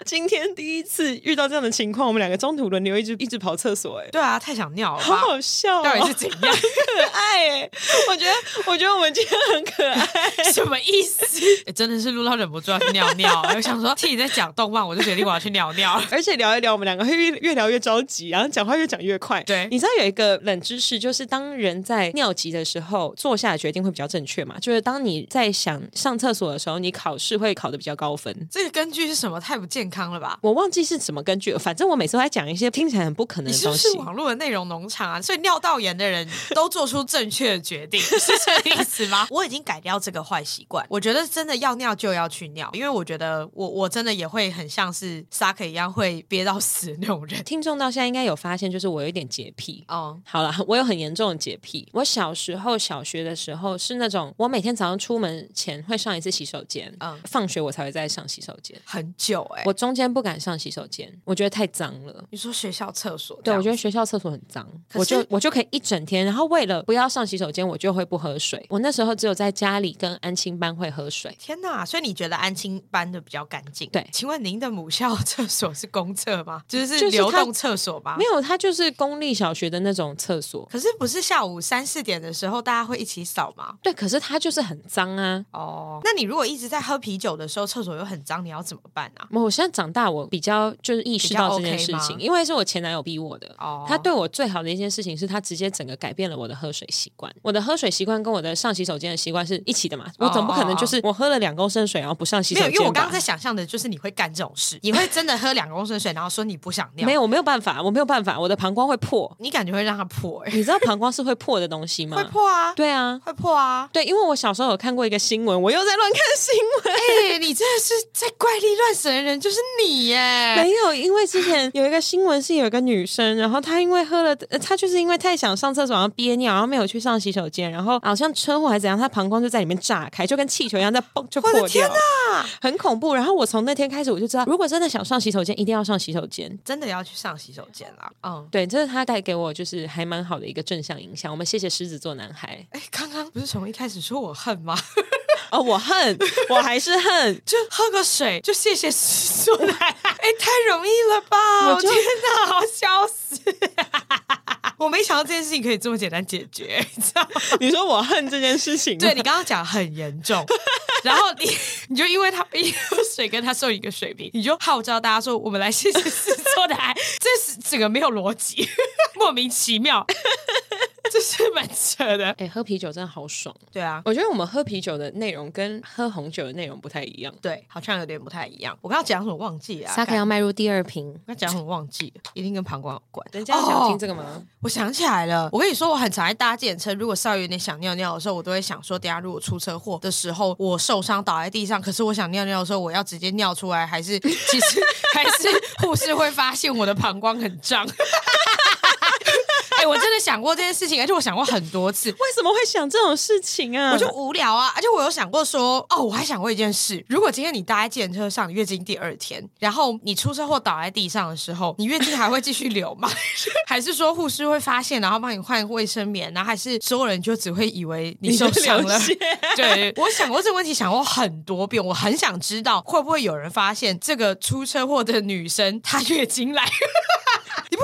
(laughs) 今天第一次遇到这样的情况，我们两个中途轮流一直一直跑厕所，哎，对啊，太想尿了，好好笑，到底是怎样？很 (laughs) 可爱哎，我觉得，我觉得我们今天很可爱，什么意思？(laughs) 真的是录到忍不住要去尿尿，我想说听你在讲动漫，我就决定我要去尿尿，而且聊一聊，我们两个会越越聊越着急，然后讲话越讲越快。对，你知道有一个冷知识，就是当人在尿急的时候，做下的决定会比较正确嘛？就是当你在想上厕所的时候，你考试会考的比较高分。这个根据是什么？太不健康了吧？我忘。记是什么根据？反正我每次都在讲一些听起来很不可能的东西。你是网络的内容农场啊？所以尿道炎的人都做出正确的决定，(laughs) 是这个意思吗？我已经改掉这个坏习惯。我觉得真的要尿就要去尿，因为我觉得我我真的也会很像是 Sake 一样会憋到死的那种人。听众到现在应该有发现，就是我有一点洁癖。哦，好了，我有很严重的洁癖。我小时候小学的时候是那种，我每天早上出门前会上一次洗手间，嗯，放学我才会再上洗手间，很久哎、欸，我中间不敢上。洗手间，我觉得太脏了。你说学校厕所？对，我觉得学校厕所很脏，我就我就可以一整天。然后为了不要上洗手间，我就会不喝水。我那时候只有在家里跟安亲班会喝水。天哪！所以你觉得安亲班的比较干净？对，请问您的母校 (laughs) 厕所是公厕吗？就是流动厕所吗？没有，它就是公立小学的那种厕所。可是不是下午三四点的时候大家会一起扫吗？对，可是它就是很脏啊。哦，那你如果一直在喝啤酒的时候，厕所又很脏，你要怎么办啊？我现在长大，我比较就是意识。到这件事情，因为是我前男友逼我的。哦，他对我最好的一件事情是他直接整个改变了我的喝水习惯。我的喝水习惯跟我的上洗手间的习惯是一起的嘛？我总不可能就是我喝了两公升水然后不上洗手间。因为我刚刚在想象的就是你会干这种事，(laughs) 你会真的喝两公升水然后说你不想尿？没有，我没有办法，我没有办法，我的膀胱会破。你感觉会让它破？欸？你知道膀胱是会破的东西吗？会破啊！对啊，会破啊！对，因为我小时候有看过一个新闻，我又在乱看新闻。(laughs) 哎、欸，你真的是在怪力乱神的人，就是你耶！没有，因为之前有一个。新闻是有一个女生，然后她因为喝了，她就是因为太想上厕所，然后憋尿，然后没有去上洗手间，然后好像车祸还是怎样，她膀胱就在里面炸开，就跟气球一样在蹦就破掉，天哪，很恐怖。然后我从那天开始我就知道，如果真的想上洗手间，一定要上洗手间，真的要去上洗手间啦。嗯，对，这是他带给我就是还蛮好的一个正向影响。我们谢谢狮子座男孩。哎，刚刚不是从一开始说我恨吗？哦，我恨，(laughs) 我还是恨，就喝个水，就谢谢狮子座男孩。(laughs) 哎，太容易了吧？我天哪，好。笑死！(laughs) 我没想到这件事情可以这么简单解决，(laughs) 你知道吗？你说我恨这件事情，对，你刚刚讲很严重，(laughs) 然后你你就因为他一喝水跟他送一个水瓶，你就号召大家说我们来谢谢狮子座的爱，这是整个没有逻辑，莫名其妙。这是蛮扯的，哎，喝啤酒真的好爽。对啊，我觉得我们喝啤酒的内容跟喝红酒的内容不太一样。对，好像有点不太一样。我刚刚讲什么忘记啊？沙克要迈入第二瓶，我刚讲什么忘记了？一定跟膀胱有关。人家想听这个吗？我想起来了，我跟你说，我很常爱搭计程车，如果稍微有点想尿尿的时候，我都会想说，等下如果出车祸的时候，我受伤倒在地上，可是我想尿尿的时候，我要直接尿出来，还是其实 (laughs) 还是护士会发现我的膀胱很胀。我真的想过这件事情，而且我想过很多次。为什么会想这种事情啊？我就无聊啊！而且我有想过说，哦，我还想过一件事：如果今天你搭在计程车上，你月经第二天，然后你出车祸倒在地上的时候，你月经还会继续流吗？(laughs) 还是说护士会发现，然后帮你换卫生棉？然后还是所有人就只会以为你受伤了？(laughs) 对，我想过这个问题，想过很多遍。我很想知道，会不会有人发现这个出车祸的女生她月经来？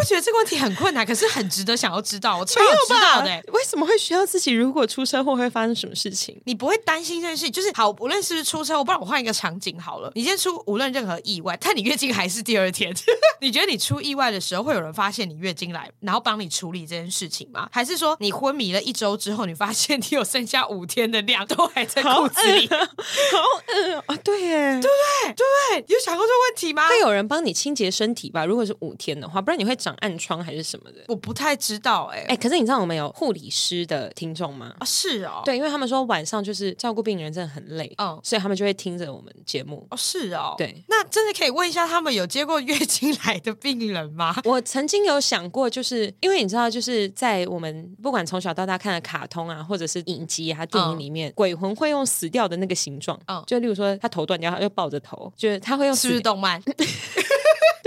你不觉得这个问题很困难？可是很值得想要知道，我超有知道的。为什么会需要自己？如果出车祸会发生什么事情？你不会担心这件事？就是好，无论是不是出车祸，不然我换一个场景好了。你今天出无论任何意外，但你月经还是第二天。(laughs) 你觉得你出意外的时候，会有人发现你月经来，然后帮你处理这件事情吗？还是说你昏迷了一周之后，你发现你有剩下五天的量都还在裤子里？(laughs) 好饿啊！对耶，对不对？对不对？有想过这个问题吗？会有人帮你清洁身体吧？如果是五天的话，不然你会长。长暗疮还是什么的？我不太知道哎、欸。哎、欸，可是你知道我们有护理师的听众吗？啊，是哦。对，因为他们说晚上就是照顾病人真的很累，嗯，所以他们就会听着我们节目。哦，是哦。对，那真的可以问一下，他们有接过月经来的病人吗？(laughs) 我曾经有想过，就是因为你知道，就是在我们不管从小到大看的卡通啊，或者是影集啊、电影里面，嗯、鬼魂会用死掉的那个形状，嗯，就例如说他头断掉，他就抱着头，就是他会用。是不是动漫？(laughs)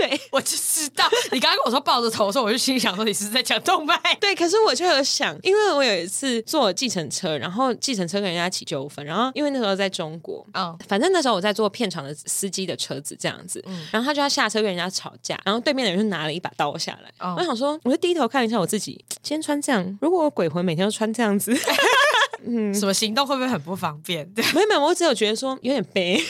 对，(laughs) 我就知道。你刚刚跟我说抱着头的时候，我就心想说你是在讲动漫。对，可是我就有想，因为我有一次坐计程车，然后计程车跟人家起纠纷，然后因为那时候在中国，嗯，反正那时候我在坐片场的司机的车子这样子，嗯，然后他就要下车跟人家吵架，然后对面的人就拿了一把刀下来。哦、我想说，我就低头看一下我自己，今天穿这样，如果我鬼魂每天都穿这样子，(laughs) 嗯，什么行动会不会很不方便？对，没有没有，我只有觉得说有点悲。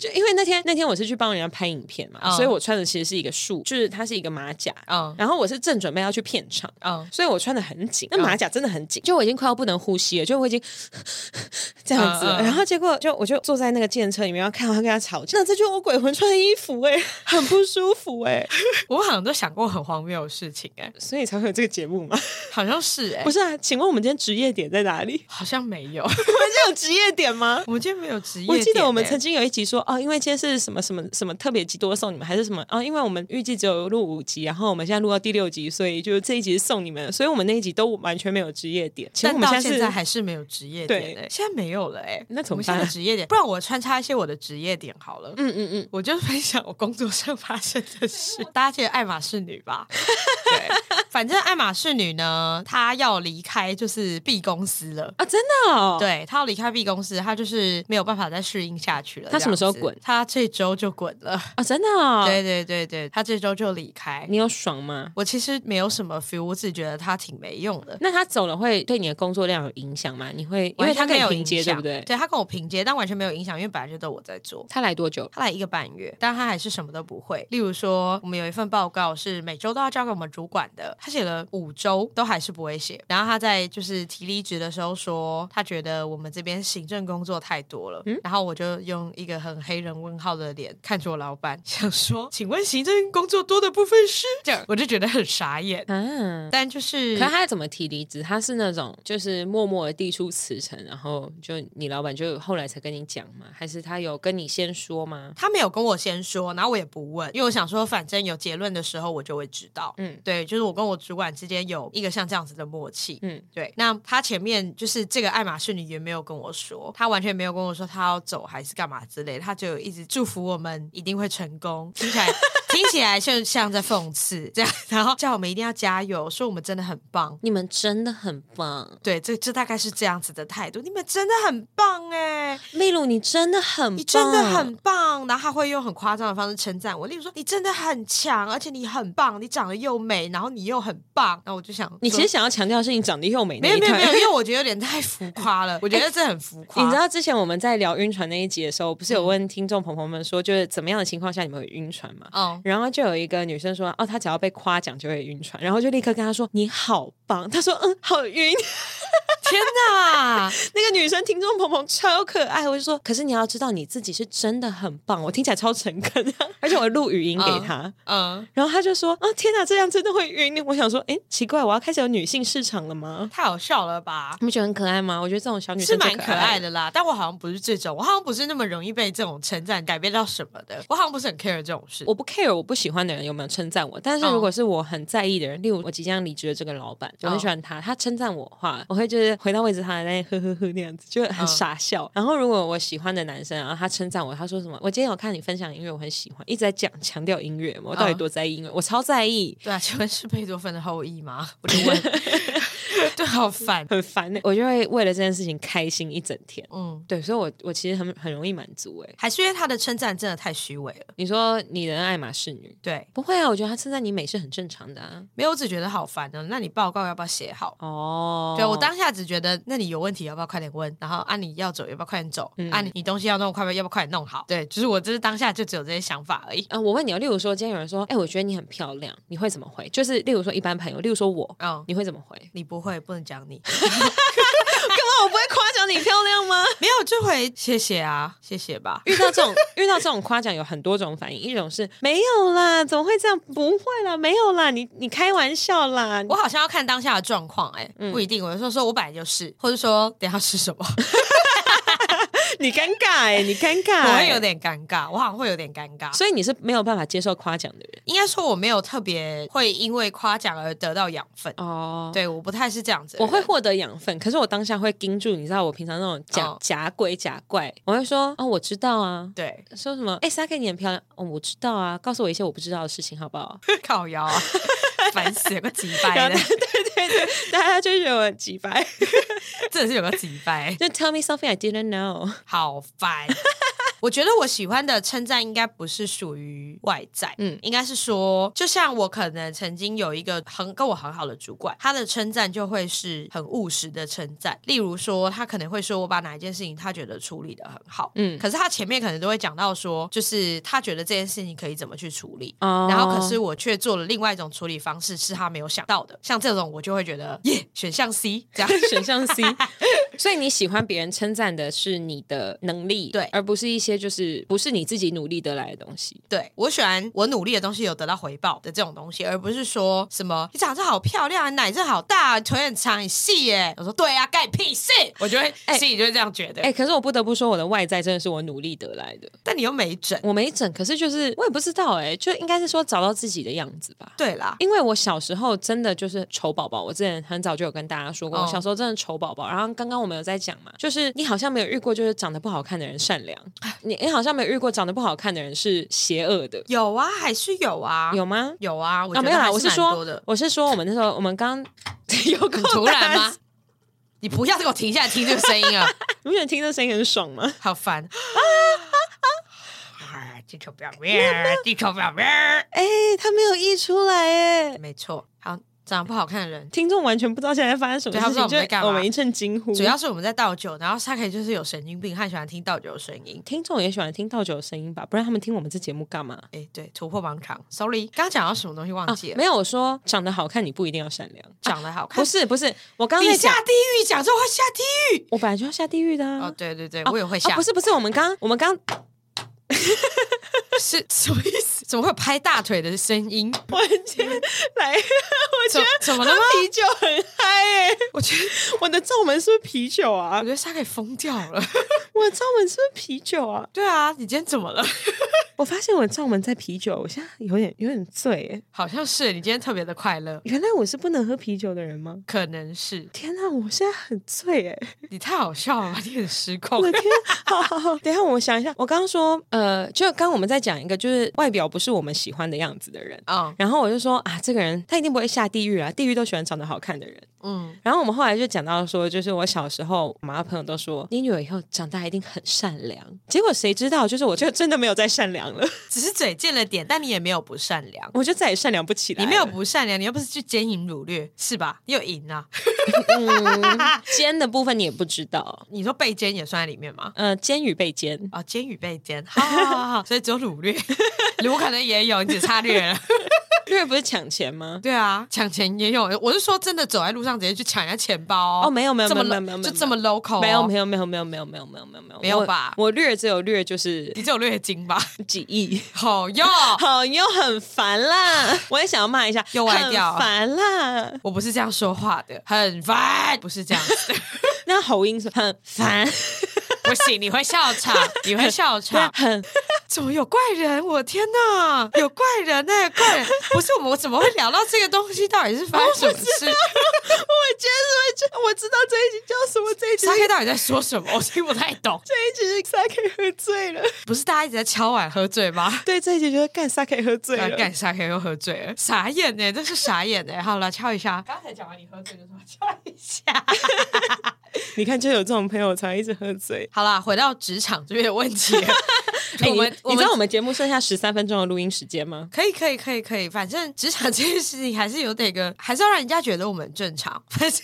就因为那天那天我是去帮人家拍影片嘛，嗯、所以我穿的其实是一个束，就是它是一个马甲，嗯，然后我是正准备要去片场，嗯，所以我穿的很紧，那马甲真的很紧，就我已经快要不能呼吸了，就我已经 (laughs) 这样子然后结果就我就坐在那个计程车里面要看他跟他吵架，那这就是我鬼魂穿的衣服哎、欸，很不舒服哎、欸，(laughs) 我好像都想过很荒谬的事情哎、欸，所以才会有这个节目嘛，(laughs) 好像是哎、欸，不是啊，请问我们今天职业点在哪里？好像没有，我们今天有职业点吗？我们今天没有职业我记得我们曾经有一集说哦，因为今天是。什么什么什么特别集多送你们，还是什么啊？因为我们预计只有录五集，然后我们现在录到第六集，所以就这一集是送你们，所以我们那一集都完全没有职业点。那我们现在还是没有职业点，对，现在没有了哎、欸，那怎么办？职业点，不然我穿插一些我的职业点好了。嗯嗯嗯，我就分享我工作上发生的事。(laughs) 大家记得爱马仕女吧？对，反正爱马仕女呢，她要离开就是 B 公司了啊！真的哦，对，她要离开 B 公司，她就是没有办法再适应下去了。她什么时候滚？他这周就滚了啊、哦！真的、哦？对对对对，他这周就离开。你有爽吗？我其实没有什么 feel，我只觉得他挺没用的。那他走了会对你的工作量有影响吗？你会因为他跟有平接对不对？对，他跟我平接，但完全没有影响，因为本来就都我在做。他来多久？他来一个半月，但他还是什么都不会。例如说，我们有一份报告是每周都要交给我们主管的，他写了五周都还是不会写。然后他在就是提离职的时候说，他觉得我们这边行政工作太多了。嗯，然后我就用一个很黑人问号的脸看着我老板，(laughs) 想说，请问行政工作多的部分是？这样我就觉得很傻眼。嗯，但就是，可是他怎么提离职？他是那种就是默默的递出辞呈，然后就你老板就后来才跟你讲吗？还是他有跟你先说吗？他没有跟我先说，然后我也不问，因为我想说，反正有结论的时候我就会知道。嗯，对，就是我跟我主管之间有一个像这样子的默契。嗯，对。那他前面就是这个爱马仕女也没有跟我说，他完全没有跟我说他要走还是干嘛之类的，他就一直祝福我们一定会成功。听起来。(laughs) 听起来就像在讽刺这样，然后叫我们一定要加油，说我们真的很棒，你们真的很棒。对，这这大概是这样子的态度，你们真的很棒哎，秘鲁，你真的很棒，你真的很棒。然后他会用很夸张的方式称赞我，例如说你真的很强，而且你很棒，你长得又美，然后你又很棒。然后我就想，你其实想要强调的是你长得又美，没有没有没有，因为我觉得有点太浮夸了，我觉得这很浮夸。(laughs) 你知道之前我们在聊晕船那一集的时候，不是有问听众朋友们说，就是怎么样的情况下你们会晕船嘛？哦，然后就有一个。女生说：“哦，她只要被夸奖就会晕船，然后就立刻跟她说你好棒。”她说：“嗯，好晕。(laughs) ”天哪，(laughs) 那个女生听众朋友超可爱。我就说：“可是你要知道你自己是真的很棒。”我听起来超诚恳，(laughs) 而且我录语音给她。嗯，然后她就说：“啊，天哪，这样真的会晕。”我想说：“哎，奇怪，我要开始有女性市场了吗？太好笑了吧？你们觉得很可爱吗？我觉得这种小女生是蛮可爱的啦。但我好像不是这种，我好像不是那么容易被这种称赞改变到什么的。我好像不是很 care 这种事。我不 care，我不喜欢的人有没有称赞我？但是如果是我很在意的人，oh. 例如我即将离职的这个老板，我很喜欢他，oh. 他称赞我的话，我会就是回到位置，他还在呵呵呵那样子，就很傻笑。Oh. 然后如果我喜欢的男生，然后他称赞我，他说什么？我今天有看你分享音乐，我很喜欢，一直在讲强调音乐，我到底多在意音乐？Oh. 我超在意。对啊，请问是贝多芬的后裔吗？(laughs) 我就问。(laughs) 对，好烦，很烦。我就会为了这件事情开心一整天。嗯，对，所以我我其实很很容易满足。哎，还是因为他的称赞真的太虚伪了。你说你的爱马仕女，对，不会啊，我觉得他称赞你美是很正常的啊。没有，我只觉得好烦呢。那你报告要不要写好？哦，对，我当下只觉得，那你有问题要不要快点问？然后按你要走要不要快点走？嗯，啊你你东西要弄快不要不要快点弄好？对，就是我就是当下就只有这些想法而已。嗯，我问你哦，例如说今天有人说，哎，我觉得你很漂亮，你会怎么回？就是例如说一般朋友，例如说我，嗯你会怎么回？你不会，不能讲你。(laughs) 干嘛？我不会夸奖你漂亮吗？(laughs) 没有，我就会谢谢啊，谢谢吧。遇到这种遇到这种夸奖有很多种反应，一种是没有啦，怎么会这样？不会啦，没有啦，你你开玩笑啦。我好像要看当下的状况，哎，不一定。我就说说我本来就是，或者说等下吃什么。(laughs) (laughs) 你尴尬哎、欸，(laughs) 你尴尬、欸，我会有点尴尬，我好像会有点尴尬，所以你是没有办法接受夸奖的人。应该说我没有特别会因为夸奖而得到养分。哦，对，我不太是这样子。我会获得养分，可是我当下会盯住，你知道我平常那种假、哦、假鬼假怪，我会说哦，我知道啊，对，说什么哎，Sa-ke 你很漂亮哦，我知道啊，告诉我一些我不知道的事情好不好？(laughs) 烤窑啊，(laughs) 烦死，有个几百的，对对 (laughs) 对，大家就觉得几百，(laughs) 真的是有个几百，就 Tell me something I didn't know。好烦！我觉得我喜欢的称赞应该不是属于外在，嗯，应该是说，就像我可能曾经有一个很跟我很好的主管，他的称赞就会是很务实的称赞。例如说，他可能会说我把哪一件事情他觉得处理的很好，嗯，可是他前面可能都会讲到说，就是他觉得这件事情可以怎么去处理，哦，然后可是我却做了另外一种处理方式，是他没有想到的。像这种我就会觉得耶，选项 C 这样，(laughs) 选项 C。(laughs) 所以你喜欢别人称赞的是你的能力，对，而不是一些就是不是你自己努力得来的东西。对，我喜欢我努力的东西有得到回报的这种东西，而不是说什么你长得好漂亮，奶子好大，腿很长，很细耶。我说对啊，干屁事！我觉得 (laughs) 心里就是这样觉得。哎、可是我不得不说，我的外在真的是我努力得来的。但你又没整，我没整，可是就是我也不知道哎、欸，就应该是说找到自己的样子吧。对啦，因为我小时候真的就是丑宝宝，我之前很早就有跟大家说过，哦、我小时候真的丑宝宝。然后刚刚我们有在讲嘛，就是你好像没有遇过，就是长得不好看的人善良。(laughs) 你你好像没有遇过长得不好看的人是邪恶的。有啊，还是有啊？有吗？有啊。我啊，没有啦。我是说，我是说，我们那时候我们刚 (laughs) 有很突然吗？你不要给我停下来听这个声音啊！(laughs) 你不觉得听这声音很爽吗？好烦 (laughs) 啊！地球表面，地球表面。哎，它没有溢出来哎。没错。好。长得不好看的人，听众完全不知道现在发生什么事情，他不知道我们一阵惊呼。主要是我们在倒酒，然后他可以就是有神经病，他喜欢听倒酒的声音。听众也喜欢听倒酒的声音吧？不然他们听我们这节目干嘛？哎，对，突破盲肠。Sorry，刚刚讲到什么东西忘记了？啊、没有，我说长得好看你不一定要善良，长得好看、啊、不是不是，我刚刚你下地狱讲这话下地狱，我本来就要下地狱的、啊。哦，对对对，我也会下。不是不是，我们刚我们刚。(laughs) 是什么意思？怎么会有拍大腿的声音？(laughs) 我今天来，(laughs) 我觉得怎么了吗？啤酒很嗨哎、欸！我觉得我的罩门是不是啤酒啊？我觉得他可以疯掉了。我的罩门是不是啤酒啊？对啊，你今天怎么了？我发现我的罩门在啤酒，我现在有点有点醉哎。好像是你今天特别的快乐。原来我是不能喝啤酒的人吗？可能是。天哪，我现在很醉哎！你太好笑了吧，你很失控。我的天，好好好，等一下我想一下，我刚刚说呃，就刚刚我们在讲一个就是外表不是我们喜欢的样子的人啊，嗯、然后我就说啊，这个人他一定不会下地狱啊，地狱都喜欢长得好看的人。嗯，然后我们后来就讲到说，就是我小时候，我妈的朋友都说你女儿以后长大一定很善良。结果谁知道，就是我就真的没有再善良了，(laughs) 只是嘴贱了点，但你也没有不善良，我就再也善良不起来。你没有不善良，你又不是去奸淫掳掠，是吧？你有淫啊？(laughs) 嗯，(laughs) 奸的部分你也不知道，你说被奸也算在里面吗？呃，奸与被奸啊，奸与被奸，好好好好，所以只有掳掠，(laughs) 掳可能也有，你只差掠了。掠不是抢钱吗？对啊，抢钱也有。我是说真的，走在路上直接去抢人家钱包哦，没有没有没有没有没有，就这么 local，没有没有没有没有没有没有没有没有没有没有吧？我掠只有掠就是你只有掠金吧？几亿？(laughs) 好用好用，很烦啦！(laughs) 我也想要骂一下，又歪掉，烦啦！我不是这样说话的，很烦，不是这样子。那喉音是很烦。(laughs) 不行，你会笑场，(laughs) 你会笑场。很，怎么有怪人？我天哪，(laughs) 有怪人呢、欸！怪人不是我，我怎么会聊到这个东西？到底是发生什么事？我，我今天是会，我知道这一集叫什么？这一集 Sa-ke 到底在说什么？我听不太懂。这一集是 Sa-ke 喝醉了，不是大家一直在敲碗喝醉吗？对，这一集就是干 Sa-ke 喝醉了，干 Sa-ke 又喝醉了，傻眼呢、欸，这是傻眼呢、欸。好了，敲一下。刚才讲完你喝醉就说敲一下。(laughs) 你看，就有这种朋友才一直喝醉。好啦，回到职场这边的问题。(laughs) 我们你知道我们节目剩下十三分钟的录音时间吗？可以，可以，可以，可以。反正职场这件事情还是有点个，还是要让人家觉得我们很正常。反 (laughs) 正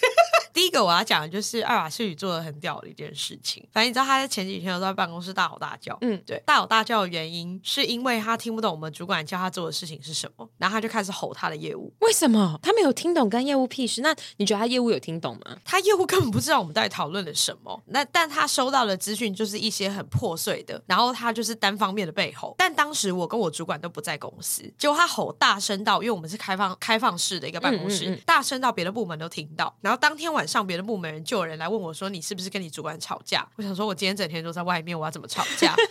第一个我要讲的就是爱马仕做的很屌的一件事情。反正你知道他在前几天都在办公室大吼大叫。嗯，对，大吼大叫的原因是因为他听不懂我们主管叫他做的事情是什么，然后他就开始吼他的业务。为什么？他没有听懂跟业务屁事？那你觉得他业务有听懂吗？他业务根本不知道我们到底讨论了什么。那但他收到的资讯就是一些很破碎的，然后他就是单方面的被吼。但当时我跟我主管都不在公司，结果他吼大声到，因为我们是开放开放式的一个办公室，嗯嗯嗯，大声到别的部门都听到。然后当天晚上别的部门人就有人来问我说：“你是不是跟你主管吵架？”我想说，我今天整天都在外面，我要怎么吵架？(laughs)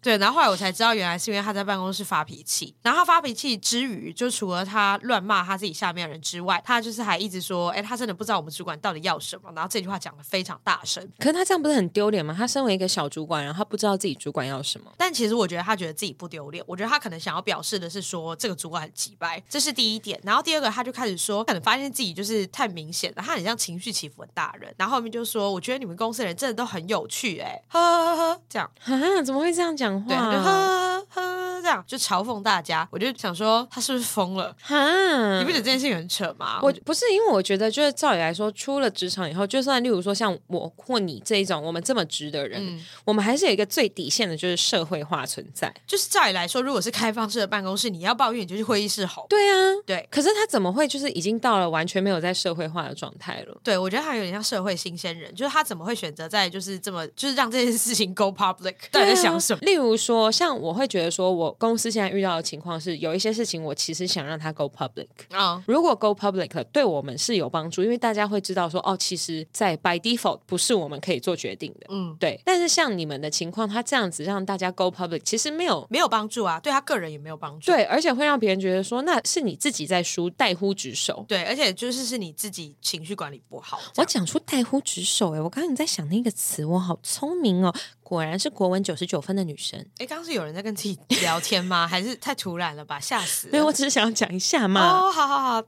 对，然后后来我才知道，原来是因为他在办公室发脾气。然后他发脾气之余，就除了他乱骂他自己下面的人之外，他就是还一直说：“哎，他真的不知道我们主管到底要什么。”然后这句话讲的非常大声。可是他这样不是很丢脸吗？他身为一个小主管，然后他不知道自己主管要什么。但其实我觉得他觉得自己不丢脸。我觉得他可能想要表示的是说，这个主管很急掰，这是第一点。然后第二个，他就开始说，可能发现自己就是太明显了，他很像情绪起伏很大人。然后后面就说：“我觉得你们公司的人真的都很有趣。”哎，呵呵呵呵，这样啊？怎么会这样讲话？对，就呵。呵呵，这样就嘲讽大家，我就想说他是不是疯了？哈，你不觉得这件事情很扯吗？我不是，因为我觉得就是照理来说，出了职场以后，就算例如说像我或你这一种我们这么直的人，嗯、我们还是有一个最底线的，就是社会化存在。就是照理来说，如果是开放式的办公室，你要抱怨你就去会议室吼。对啊，对。可是他怎么会就是已经到了完全没有在社会化的状态了？对，我觉得他有点像社会新鲜人，就是他怎么会选择在就是这么就是让这件事情 go public？到底在想什么？例如说，像我会觉得说，我公司现在遇到的情况是，有一些事情我其实想让它 go public。啊，如果 go public 对我们是有帮助，因为大家会知道说，哦，其实，在 by default 不是我们可以做决定的。嗯，对。但是像你们的情况，他这样子让大家 go public，其实没有没有帮助啊，对他个人也没有帮助。对，而且会让别人觉得说，那是你自己在输，怠忽职守。对，而且就是是你自己情绪管理不好。我讲出怠忽职守，哎，我刚刚你在想那个词，我好聪明哦。果然是国文九十九分的女生。哎，刚刚是有人在跟自己聊天吗？(laughs) 还是太突然了吧？吓死了！对，我只是想要讲一下嘛。哦，好好好。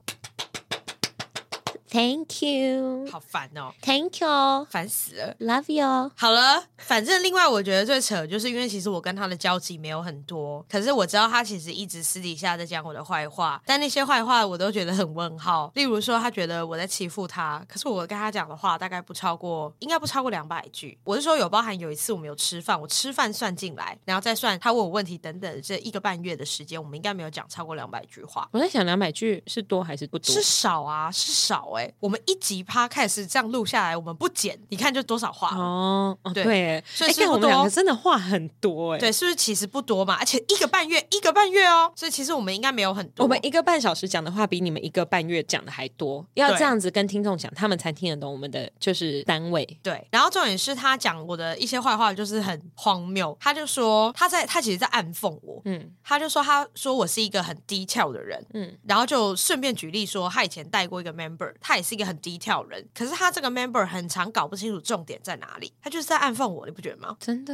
Thank you，好烦哦。Thank you，烦死了。Love you。好了，反正另外我觉得最扯，就是因为其实我跟他的交集没有很多，可是我知道他其实一直私底下在讲我的坏话，但那些坏话我都觉得很问号。例如说，他觉得我在欺负他，可是我跟他讲的话大概不超过，应该不超过两百句。我是说有包含有一次我们有吃饭，我吃饭算进来，然后再算他问我问题等等，这一个半月的时间，我们应该没有讲超过两百句话。我在想两百句是多还是不多？是少啊，是少哎、欸。我们一集 podcast 这样录下来，我们不剪，你看就多少话哦？对，对所以我们两个真的话很多哎。对，是不是其实不多嘛？而且一个半月，一个半月哦，所以其实我们应该没有很多。我们一个半小时讲的话，比你们一个半月讲的还多。要这样子跟听众讲，他们才听得懂我们的就是单位。对，然后重点是他讲我的一些坏话，就是很荒谬。他就说他在他其实，在暗讽我。嗯，他就说他说我是一个很低调的人。嗯，然后就顺便举例说，他以前带过一个 member，他也是一个很。低调人，可是他这个 member 很常搞不清楚重点在哪里，他就是在暗讽我，你不觉得吗？真的。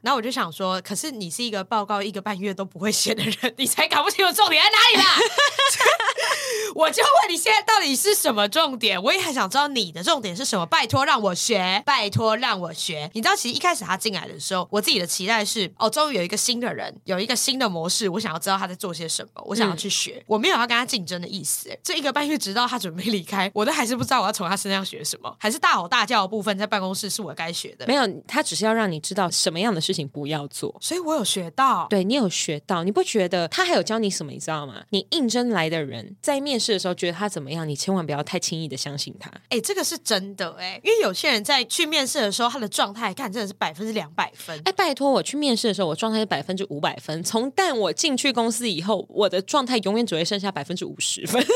然后我就想说，可是你是一个报告一个半月都不会写的人，你才搞不清楚重点在哪里啦？(laughs) 我就问你现在到底是什么重点？我也很想知道你的重点是什么。拜托让我学，拜托让我学。你知道，其实一开始他进来的时候，我自己的期待是，哦，终于有一个新的人，有一个新的模式，我想要知道他在做些什么，我想要去学。嗯、我没有要跟他竞争的意思。这一个半月，直到他准备离开，我都还是不知道我要从他身上学什么。还是大吼大叫的部分，在办公室是我该学的。没有，他只是要让你知道什么样的事情不要做。所以我有学到，对，你有学到。你不觉得他还有教你什么？你知道吗？你应征来的人在面试的时候觉得他怎么样？你千万不要太轻易的相信他。哎，这个是真的哎，因为有些人在去面试的时候，他的状态看真的是百分之两百分。哎，拜托，我去面试的时候，我状态是百分之五百分。从但我进去公司以后，我的状态永远只会剩下百分之五十分。(laughs)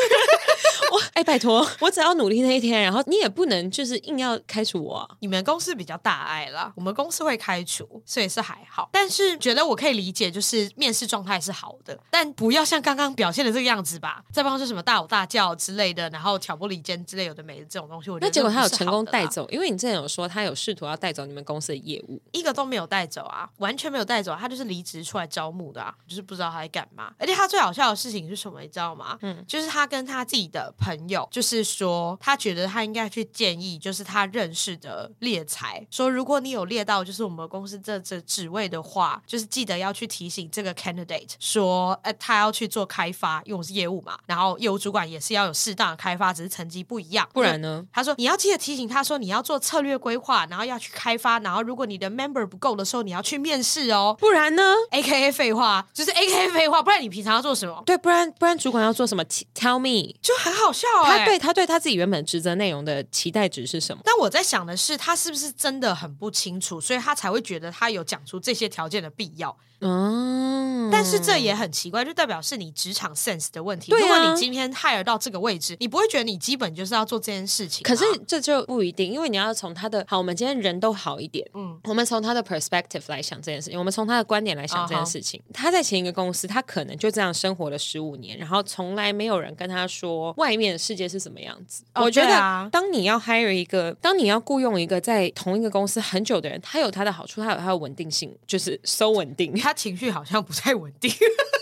我哎，拜托，我只要努力那一天，然后你也不能就是硬要开除我啊。你们公司比较大爱啦，我们公司会开除，所以是还好。但是觉得我可以理解，就是面试状态是好的，但不要像刚刚表现的这个样子吧，在办公室什么大吼大叫之类的，然后挑拨离间之类有的没的这种东西，我觉得那结果他有成功带走，因为你之前有说他有试图要带走你们公司的业务，一个都没有带走啊，完全没有带走，他就是离职出来招募的啊，就是不知道他在干嘛。而且他最好笑的事情是什么，你知道吗？嗯，就是他跟他自己的朋友，就是说他觉得他应该去建议，就是他认识的猎才，说如果你有猎到就是我们公司这这职位的话，就是记得要去提醒这个 candidate 说，呃，他要去做开发，因为我是业务嘛，然后业务主管也是要有适当的开发，只是成绩不一样，不然呢？他说你要记得提醒他说你要做策略规划，然后要去开发，然后如果你的 member 不够的时候，你要去面试哦，不然呢？AKA 废话，就是 AKA 废话，不然你平常要做什么？对，不然不然主管要做什么？Tell me，就很好笑哎、欸。他对他对他自己原本职责内容的期待值是什么？但我在想的是，他是不是真的很不清楚，所以他才会觉得他有讲出这些条件的必要。哦，但是这也很奇怪，就代表是你职场 sense 的问题。对啊，如果你今天 hire 到这个位置，你不会觉得你基本就是要做这件事情。可是这就不一定，因为你要从他的好，我们今天人都好一点，嗯，我们从他的 perspective 来想这件事情，我们从他的观点来想这件事情。Uh-huh. 他在前一个公司，他可能就这样生活了十五年，然后从来没有人跟他说外面的世界是什么样子。Oh, 我觉得，当你要 hire 一个，当你要雇佣一个在同一个公司很久的人，他有他的好处，他有他的稳定性，就是 so 稳定。他情绪好像不太稳定。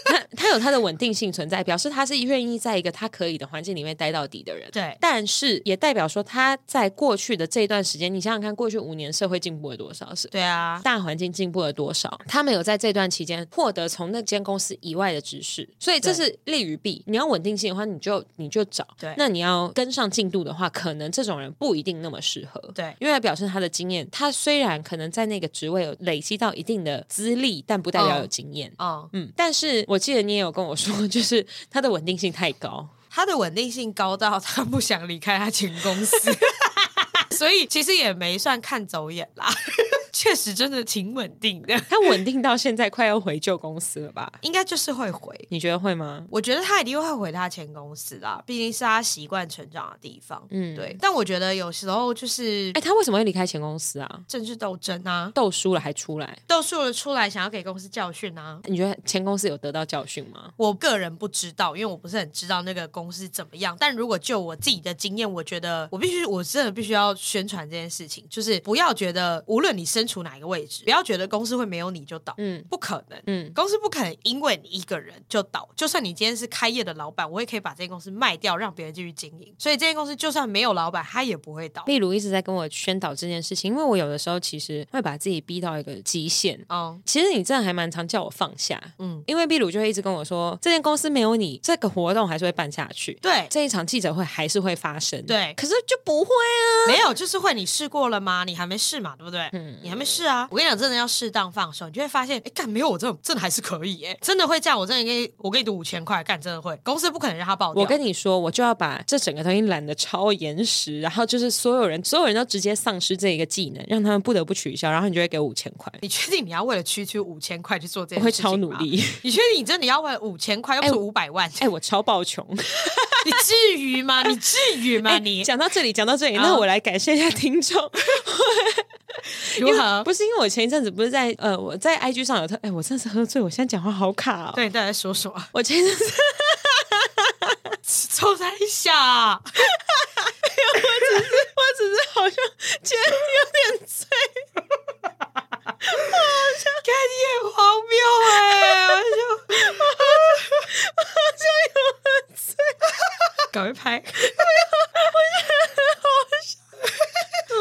他他有他的稳定性存在，表示他是愿意在一个他可以的环境里面待到底的人。对，但是也代表说他在过去的这一段时间，你想想看，过去五年社会进步了多少？是？对啊，大环境进步了多少？他们有在这段期间获得从那间公司以外的知识，所以这是利与弊。你要稳定性的话，你就你就找。对，那你要跟上进度的话，可能这种人不一定那么适合。对，因为他表示他的经验，他虽然可能在那个职位有累积到一定的资历，但不代表有经验。哦，嗯，但是我记得你也有跟我说，(laughs) 就是他的稳定性太高，他的稳定性高到他不想离开他前公司，(laughs) 所以其实也没算看走眼啦。(laughs) 确实真的挺稳定的，他稳定到现在快要回旧公司了吧？应该就是会回，你觉得会吗？我觉得他一定会回他前公司啦，毕竟是他习惯成长的地方。嗯，对。但我觉得有时候就是，哎，他为什么会离开前公司啊？政治斗争啊，斗输了还出来，斗输了出来，想要给公司教训啊？你觉得前公司有得到教训吗？我个人不知道，因为我不是很知道那个公司怎么样。但如果就我自己的经验，我觉得我必须，我真的必须要宣传这件事情，就是不要觉得无论你身处哪一个位置。不要觉得公司会没有你就倒，嗯，不可能，嗯，公司不可能因为你一个人就倒。就算你今天是开业的老板，我也可以把这间公司卖掉，让别人继续经营。所以这间公司就算没有老板，他也不会倒。例如一直在跟我宣导这件事情，因为我有的时候其实会把自己逼到一个极限。哦，其实你真的还蛮常叫我放下，嗯，因为秘鲁就会一直跟我说，这间公司没有你，这个活动还是会办下去，对，这一场记者会还是会发生，对，可是就不会啊，没有，就是会。你试过了吗？你还没试嘛，对不对？嗯，你还没试啊。我跟你讲，真的要适当放手，你就会发现，哎，干没有我这种，真的还是可以，哎，真的会这样。我真的给你，我给你赌五千块，干真的会。公司不可能让他爆掉。我跟你说，我就要把这整个东西揽得超严实，然后就是所有人，所有人都直接丧失这一个技能，让他们不得不取消，然后你就会给五千块。你确定你要为了区区五千块去做这件事？我会超努力。你确定你真的要为了五千块，又不是五百万？哎，我超爆穷。(laughs) 你至于吗？你至于吗？(laughs) 你讲到这里，讲到这里，那我来感谢一下听众。(laughs) (laughs) 如何？不是因为我前一阵子不是在呃，我在 IG 上有特，哎，我真的是喝醉，我现在讲话好卡哦。对，你再来说说。我前一阵子 (laughs) 抽在下、啊，我只是我只是好像 (laughs) 今天有点醉，我好像看你很荒谬哎，我就我好像有点醉，搞一拍，我觉得很好笑。嗯，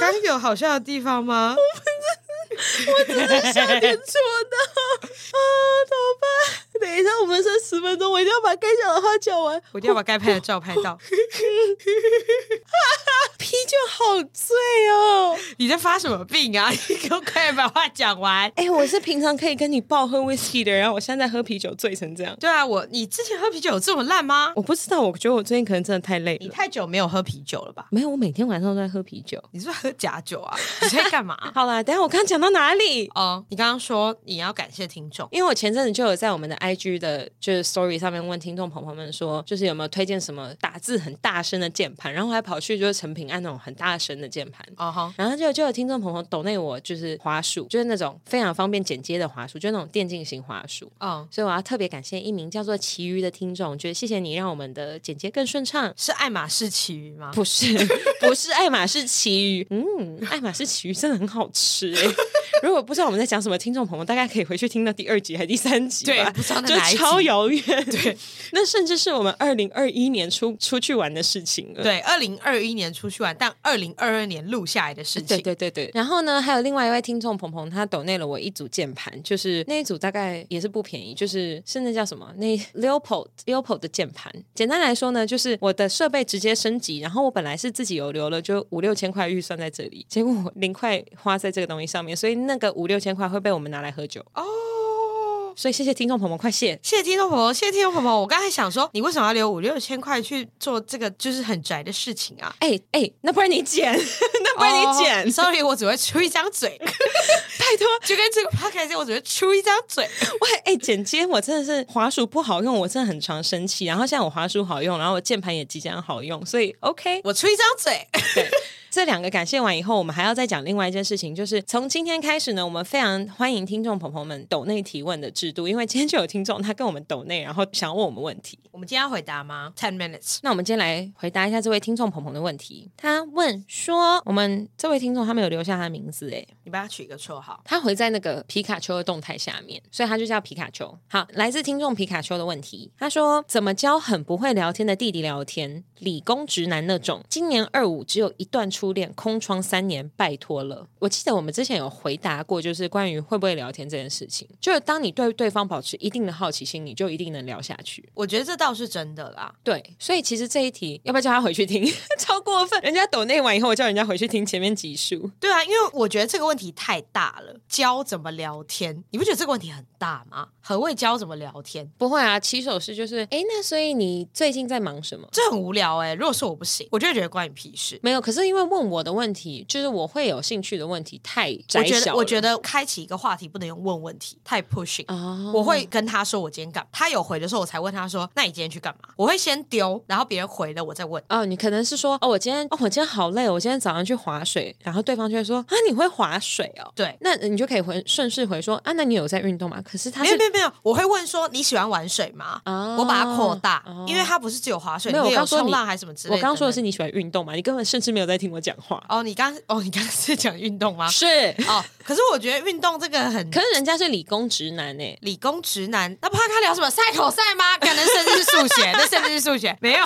刚有好笑的地方吗？我只是笑点错到啊，怎么办？等一下，我们剩十分钟，我一定要把该讲的话讲完，我一定要把该拍的照拍到。(laughs) 啤酒好醉哦！你在发什么病啊？(laughs) 你给我快点把话讲完？哎、欸，我是平常可以跟你爆喝 whisky 的人，然后我现在喝啤酒醉成这样。对啊，我你之前喝啤酒有这么烂吗？我不知道，我觉得我最近可能真的太累了。你太久没有喝啤酒了吧？没有，我每天晚上都在喝啤酒。你是不是喝假酒啊？你在干嘛？(laughs) 好啦，等下我刚刚讲到哪里？哦，你刚刚说你要感谢听众，因为我前阵子就有在我们的 IG 的就是 Story 上面问听众朋友们说，就是有没有推荐什么打字很大声的键盘，然后还跑去就是成品按那种很大声的键盘。哦哈，然后就就有听众朋友抖内我就是滑鼠，就是那种非常方便剪接的滑鼠，就是那种电竞型滑鼠。哦，所以我要特别感谢一名叫做奇鱼的听众，觉得谢谢你让我们的剪接更顺畅。是爱马仕奇鱼吗？不是，(laughs) 不是爱马仕奇鱼。嗯，爱马仕奇鱼真的很好吃哎。如果不知道我们在讲什么，听众朋友大概可以回去听到第二集还是第三集吧？对，不知道哪一集，超遥远。对，那甚至是我们二零二一年出出去玩的事情了。对，二零二一年出去玩，但二零二二年录下来的事情。对对对对。然后呢，还有另外一位听众鹏鹏，他抖内了我一组键盘，就是那一组大概也是不便宜，就是是那叫什么？那 Leopold Leopold 的键盘。简单来说呢，就是我的设备直接升级，然后我本来是自己有留了就五六千块预算在这里，结果我零块花在这个东西上面，所以那个五六千块会被我们拿来喝酒哦。所以谢谢听众朋友们，快谢谢听众朋友，谢谢听众朋友。我刚才想说，你为什么要留五六千块去做这个就是很宅的事情啊？哎哎，那不然你剪，(laughs) 那不然你剪。Oh, sorry，我只会出一张嘴，(laughs) 拜托，就跟这个 podcast 我只会出一张嘴。喂，哎，剪接我真的是滑鼠不好用，我真的很常生气。然后现在我滑鼠好用，然后我键盘也即将好用，所以 OK，我出一张嘴。对。这两个感谢完以后，我们还要再讲另外一件事情，就是从今天开始呢，我们非常欢迎听众朋友们抖内提问的制度，因为今天就有听众他跟我们抖内，然后想问我们问题，我们今天要回答吗？Ten minutes。那我们今天来回答一下这位听众朋友的问题。他问说，我们这位听众他没有留下他的名字，诶，你帮他取一个绰号，他回在那个皮卡丘的动态下面，所以他就叫皮卡丘。好，来自听众皮卡丘的问题，他说怎么教很不会聊天的弟弟聊天？理工直男那种，今年二五只有一段初恋，空窗。三年，拜托了。我记得我们之前有回答过，就是关于会不会聊天这件事情。就是当你对对方保持一定的好奇心，你就一定能聊下去。我觉得这倒是真的啦。对，所以其实这一题要不要叫他回去听？(laughs) 超过分！人家抖内完以后，我叫人家回去听前面几数。对啊，因为我觉得这个问题太大了。教怎么聊天？你不觉得这个问题很大吗？何谓教怎么聊天？不会啊，起手式就是，哎，那所以你最近在忙什么？这很无聊哎、欸。如果是我不行，我就觉得关你屁事。没有，可是因为问我的问题。就是我会有兴趣的问题太窄小了。我觉得开启一个话题不能用问问题，太 pushing。Oh. 我会跟他说我今天干，他有回的时候我才问他说，那你今天去干嘛？我会先丢，然后别人回了我再问。哦，oh, 你可能是说哦，我今天哦，我今天好累，我今天早上去划水，然后对方就会说啊，你会划水哦？对，那你就可以回顺势回说啊，那你有在运动吗？可是他是没有没有没有，我会问说你喜欢玩水吗？Oh. 我把它扩大，oh. 因为他不是只有划水，没有，我刚说冲浪还是什么之类的。我刚说的是你喜欢运动嘛？你根本甚至没有在听我讲话。哦，你刚哦，你刚。是讲运动吗？是哦，可是我觉得运动这个很，可是人家是理工直男哎，理工直男，那不他聊什么赛口赛吗？可能甚至是数学，那甚至是数学，没有。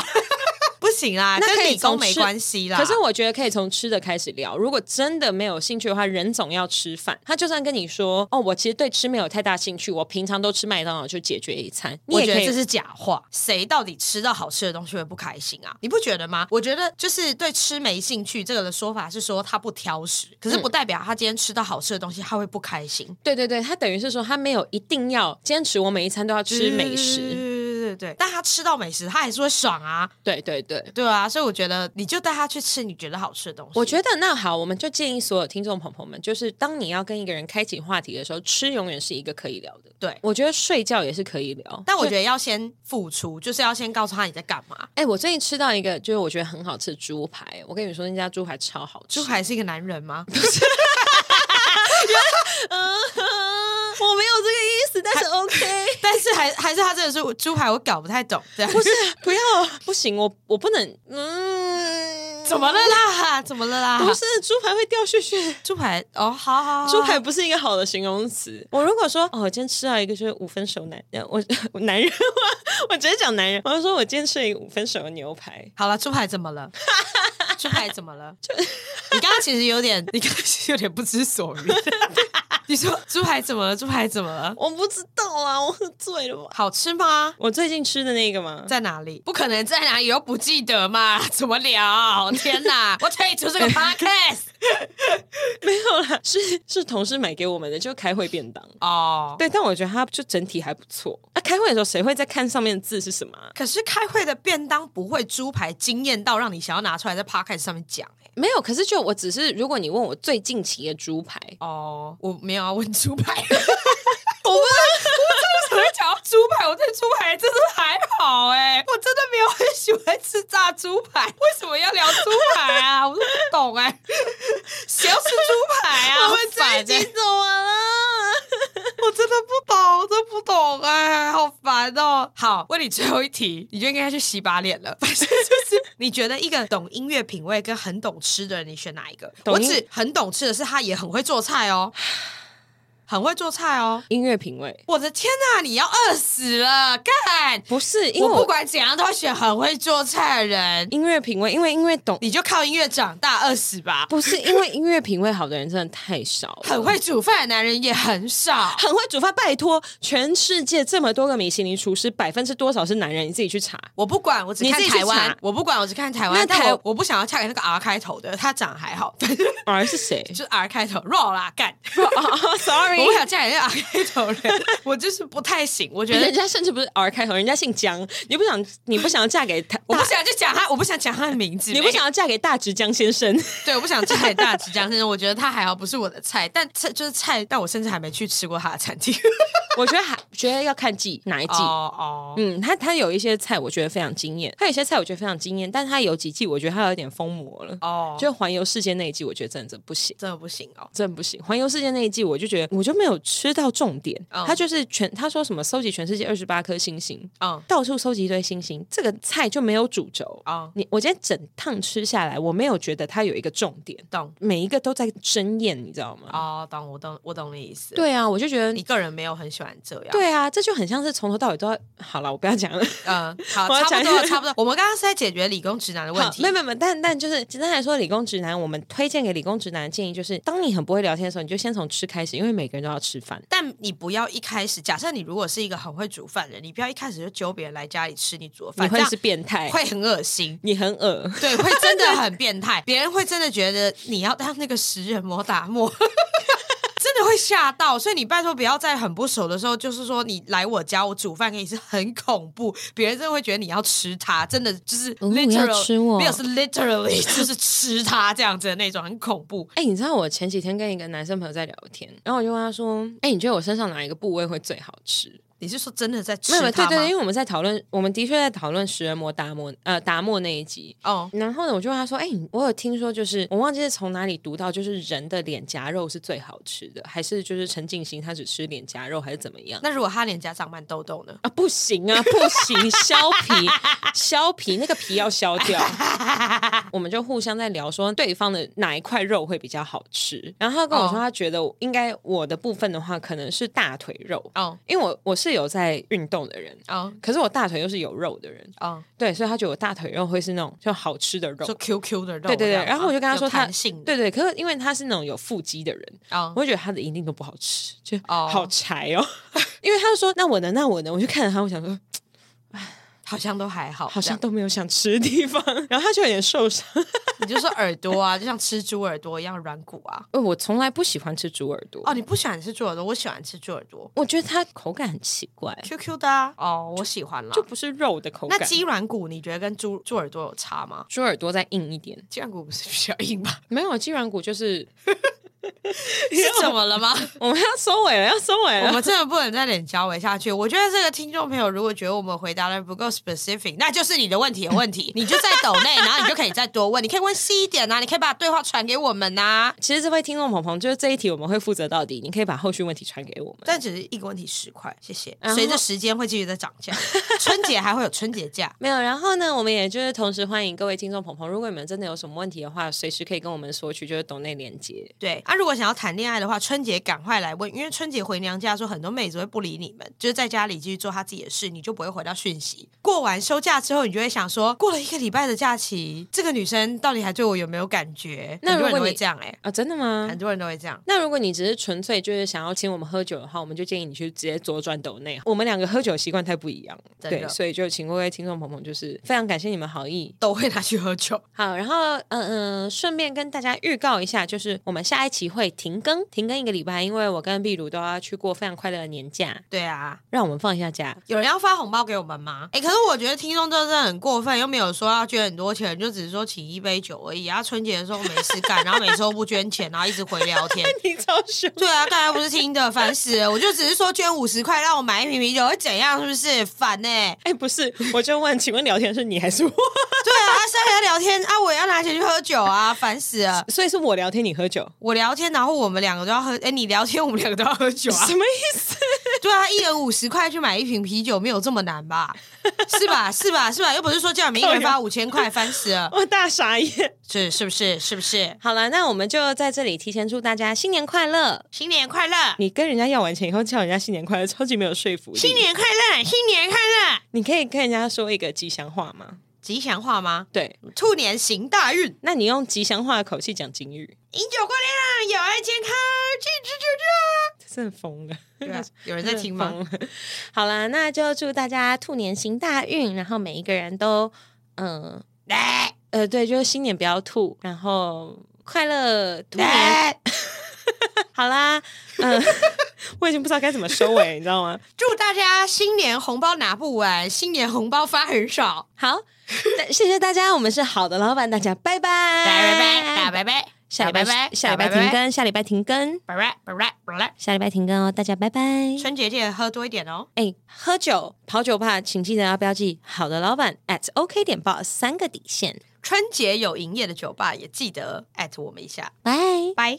不行啊，那跟理工没关系啦。可是我觉得可以从吃的开始聊。如果真的没有兴趣的话，人总要吃饭。他就算跟你说：“哦，我其实对吃没有太大兴趣，我平常都吃麦当劳就解决一餐。”你也觉得这是假话。谁到底吃到好吃的东西会不开心啊？你不觉得吗？我觉得就是对吃没兴趣这个的说法是说他不挑食，可是不代表他今天吃到好吃的东西他会不开心。对对对，他等于是说他没有一定要坚持，我每一餐都要吃美食。对对，但他吃到美食，他还是会爽啊！对对对，对啊，所以我觉得你就带他去吃你觉得好吃的东西。我觉得那好，我们就建议所有听众朋友们，就是当你要跟一个人开启话题的时候，吃永远是一个可以聊的。对，我觉得睡觉也是可以聊，但我觉得要先付出，就是要先告诉他你在干嘛。哎，我最近吃到一个就是我觉得很好吃的猪排，我跟你说那家猪排超好吃。猪排是一个男人吗？不是。(laughs) 我没有这个是还还是他真的是猪排，我搞不太懂。这样不是，不要，不行，我我不能，嗯，怎么了啦？怎么了啦？不是，猪排会掉屑屑。猪排哦，好好好，猪排不是一个好的形容词。我如果说哦，我今天吃到一个就是五分熟男，我我男人话，(laughs) 我直接讲男人。我就说我今天吃了一个五分熟的牛排。好了，猪排怎么了？猪排怎么了？就你刚刚其实有点，你刚刚其实有点不知所云。(laughs) 你说猪排怎么了？猪排怎么了？我不知道啊，我喝醉了吧？好吃吗？我最近吃的那个吗？在哪里？不可能在哪里又不记得嘛？怎么聊？天哪！我退出这个 (laughs) podcast。(laughs) 没有啦，是是同事买给我们的，就开会便当哦。Oh. 对，但我觉得它就整体还不错。那、啊、开会的时候谁会在看上面的字是什么？可是开会的便当不会猪排惊艳到让你想要拿出来在 podcast 上面讲、欸？没有，可是就我只是，如果你问我最近期的猪排哦，oh, 我没有要问猪排，(laughs) 我问，我怎么会讲到猪排？我对猪排真的还好哎、欸，我真的没有很喜欢吃炸猪排，为什么要聊猪排啊？(laughs) 我都不懂哎、欸，谁要吃猪排啊？(laughs) 我们这一集怎么了？我真的不懂，我真的不懂哎、欸，好烦哦。好，问你最后一题，你就应该去洗把脸了。反正就是，你觉得一个懂音乐品味跟很懂吃的人，你选哪一个？我只很懂吃的是他也很会做菜哦。很会做菜哦，音乐品味。我的天哪，你要饿死了！干，不是，因为我，我不管怎样都会选很会做菜的人。音乐品味，因为音乐懂，你就靠音乐长大饿死吧。不是，因为音乐品味好的人真的太少了，很会煮饭的男人也很少。很会煮饭，拜托，全世界这么多个米其林厨师，百分之多少是男人？你自己去查。我不管，我只看台湾。我不管，我只看台湾。台但我我不想要嫁给那个 R 开头的，他长得还好。R 是谁？(laughs) 就是 R 开头，raw 啦，干。(laughs) oh, Sorry，我不想嫁给那个 R 开头的，我就是不太行。我觉得人家甚至不是 R 开头，人家姓江。你不想，你不想要嫁给他？我不想就讲他，我不想讲他的名字。你不想要嫁给大直江先生？对，我不想嫁给大直江先生。我觉得他还好，不是我的菜。但菜就是菜，但我甚至还没去吃过他的餐厅。(laughs) 我觉得还觉得要看季哪一季哦哦。嗯，他他有一些菜我觉得非常惊艳，他有些菜我觉得非常惊艳，但是他有几季我觉得他有点疯魔了哦。就环游世界那一季，我觉得真的不行，真的不行哦，真的不行。环游世界那一季，我就觉得我就没有吃到重点。他就是全他说什么收集全世界二十八颗星星，嗯，到处收集一堆星星，这个菜就没有主轴啊。你我今天整趟吃下来，我没有觉得它有一个重点，懂？每一个都在争艳，你知道吗？哦，懂，我懂，我懂你意思。对啊，我就觉得你个人没有很喜欢这样。对啊，这就很像是从头到尾都要好了，我不要讲了。嗯，(laughs) 好，差不多，差不多。我们刚刚是在解决理工直男的问题。没有，没有，但但就是简单来说，理工直男，我们推荐给理工直男的建议就是，当你很不会聊天的时候，你就先从吃开始，因为每个人都要吃饭。但你不要一开始，假设你如果是一个很会煮饭的人，你不要一开始就揪别人来家里吃你煮的饭，你会是变态，会很恶心，你很恶，对，会真的很变态，别人会真的觉得你要当那个食人魔打磨。(laughs) 真的会吓到，所以你拜托不要在很不熟的时候，就是说你来我家，我煮饭给你是很恐怖，别人真的会觉得你要吃它，真的就是 literal，吃我没有是 literally (laughs) 就是吃它这样子的那种，很恐怖。哎、欸，你知道我前几天跟一个男生朋友在聊天，然后我就问他说：“哎、欸，你觉得我身上哪一个部位会最好吃？”你是说真的在吃它吗？对对对，因为我们在讨论，我们的确在讨论食人魔达摩呃达摩那一集哦。然后呢，我就问他说：“哎，我有听说，就是我忘记是从哪里读到，就是人的脸颊肉是最好吃的，还是就是陈进兴他只吃脸颊肉，还是怎么样？那如果他脸颊长满痘痘呢？啊，不行啊，不行，削皮，削皮，那个皮要削掉。(laughs) 我们就互相在聊说对方的哪一块肉会比较好吃。然后他跟我说，他觉得应该我的部分的话，可能是大腿肉哦，因为我我是有在运。动的人啊，oh. 可是我大腿又是有肉的人啊，oh. 对，所以他觉得我大腿肉会是那种就好吃的肉，就 QQ 的肉，对对对。然后我就跟他说他，弹性对对，可是因为他是那种有腹肌的人啊，oh. 我就觉得他的一定都不好吃，就好柴哦。Oh. (laughs) 因为他就说那我呢，那我呢，我就看着他，我想说，(sighs) 唉。好像都还好，好像都没有想吃的地方，(laughs) 然后他就有点受伤。(laughs) 你就说耳朵啊，就像吃猪耳朵一样软骨啊。呃，我从来不喜欢吃猪耳朵。哦，你不喜欢吃猪耳朵，我喜欢吃猪耳朵。我觉得它口感很奇怪，Q Q 的啊。哦，我喜欢了，就不是肉的口感。那鸡软骨你觉得跟猪猪耳朵有差吗？猪耳朵再硬一点，鸡软骨不是比较硬吗？没有，鸡软骨就是。(laughs) 是怎么了吗？(laughs) 我们要收尾了，要收尾了。我们真的不能再脸交尾下去。我觉得这个听众朋友如果觉得我们回答的不够 specific，那就是你的问题有问题。(laughs) 你就在抖内，然后你就可以再多问。你可以问细一点啊，你可以把对话传给我们呐、啊。其实这位听众朋友，就是这一题我们会负责到底。你可以把后续问题传给我们，但只是一个问题十块，谢谢。随着时间会继续在涨价，春节还会有春节价。没有，然后呢，我们也就是同时欢迎各位听众朋友，如果你们真的有什么问题的话，随时可以跟我们索取，就是抖内连接。对，啊，如果想要谈恋爱的话，春节赶快来问，因为春节回娘家的时候，很多妹子会不理你们，就是在家里继续做她自己的事，你就不会回到讯息。过完休假之后，你就会想说，过了一个礼拜的假期，这个女生到底还对我有没有感觉？那如果你会这样、欸，哎啊，真的吗？很多人都会这样。那如果你只是纯粹就是想要请我们喝酒的话，我们就建议你去直接左转斗内。我们两个喝酒习惯太不一样，对，所以就请各位听众朋友，就是非常感谢你们好意，都会拿去喝酒。好，然后嗯嗯，顺便跟大家预告一下，就是我们下一期会停更，停更一个礼拜，因为我跟壁鲁都要去过非常快乐的年假。对啊，让我们放一下假。有人要发红包给我们吗？哎，可是我觉得听众真的很过分，又没有说要捐很多钱，就只是说请一杯酒而已。然后春节的时候没事干，然后每次都不捐钱，然后一直回聊天。(laughs) 你超凶。对啊，刚才不是听的，烦死了。我就只是说捐五十块让我买一瓶啤酒会怎样？是不是烦呢？哎，不是，我就问，请问聊天是你还是我？对啊，三个人聊天啊，我也要拿钱去喝酒啊，烦死了。所以是我聊天，你喝酒。我聊天，然后我们两个都要喝。哎，你聊天，我们两个都要喝酒啊？什么意思？(laughs) 对啊，一人五十块去买一瓶啤酒，没有这么难吧？(laughs) 是吧？是吧？是吧？又不是说叫你们一人发五千块，烦死了！(laughs) 我大傻眼，是是不是？是不是？好了，那我们就在这里提前祝大家新年快乐，新年快乐！你跟人家要完钱以后叫人家新年快乐，超级没有说服力。新年快乐，新年快乐！你可以跟人家说一个吉祥话吗？吉祥话吗？对，兔年行大运。那你用吉祥话的口气讲金玉。饮酒过量，有爱健康，气质久长。这是很疯了，对啊，(laughs) 有人在听吗？好啦，那就祝大家兔年行大运，然后每一个人都，嗯、呃，(laughs) 呃，对，就是新年不要吐，然后快乐兔年。(laughs) (laughs) 好啦，嗯、呃，(laughs) 我已经不知道该怎么收尾，你知道吗？祝大家新年红包拿不完，新年红包发很少。好，谢谢大家，我们是好的老板，大家拜拜，拜拜，大家拜拜。下礼拜，下礼拜停更，下礼拜停更，拜拜拜拜拜拜，下礼拜停更哦，大家拜拜。春节记得喝多一点哦。哎，喝酒跑酒吧，请记得要标记好的老板 at OK 点 boss 三个底线。春节有营业的酒吧也记得 at 我们一下。拜拜。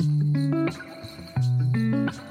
Thank you.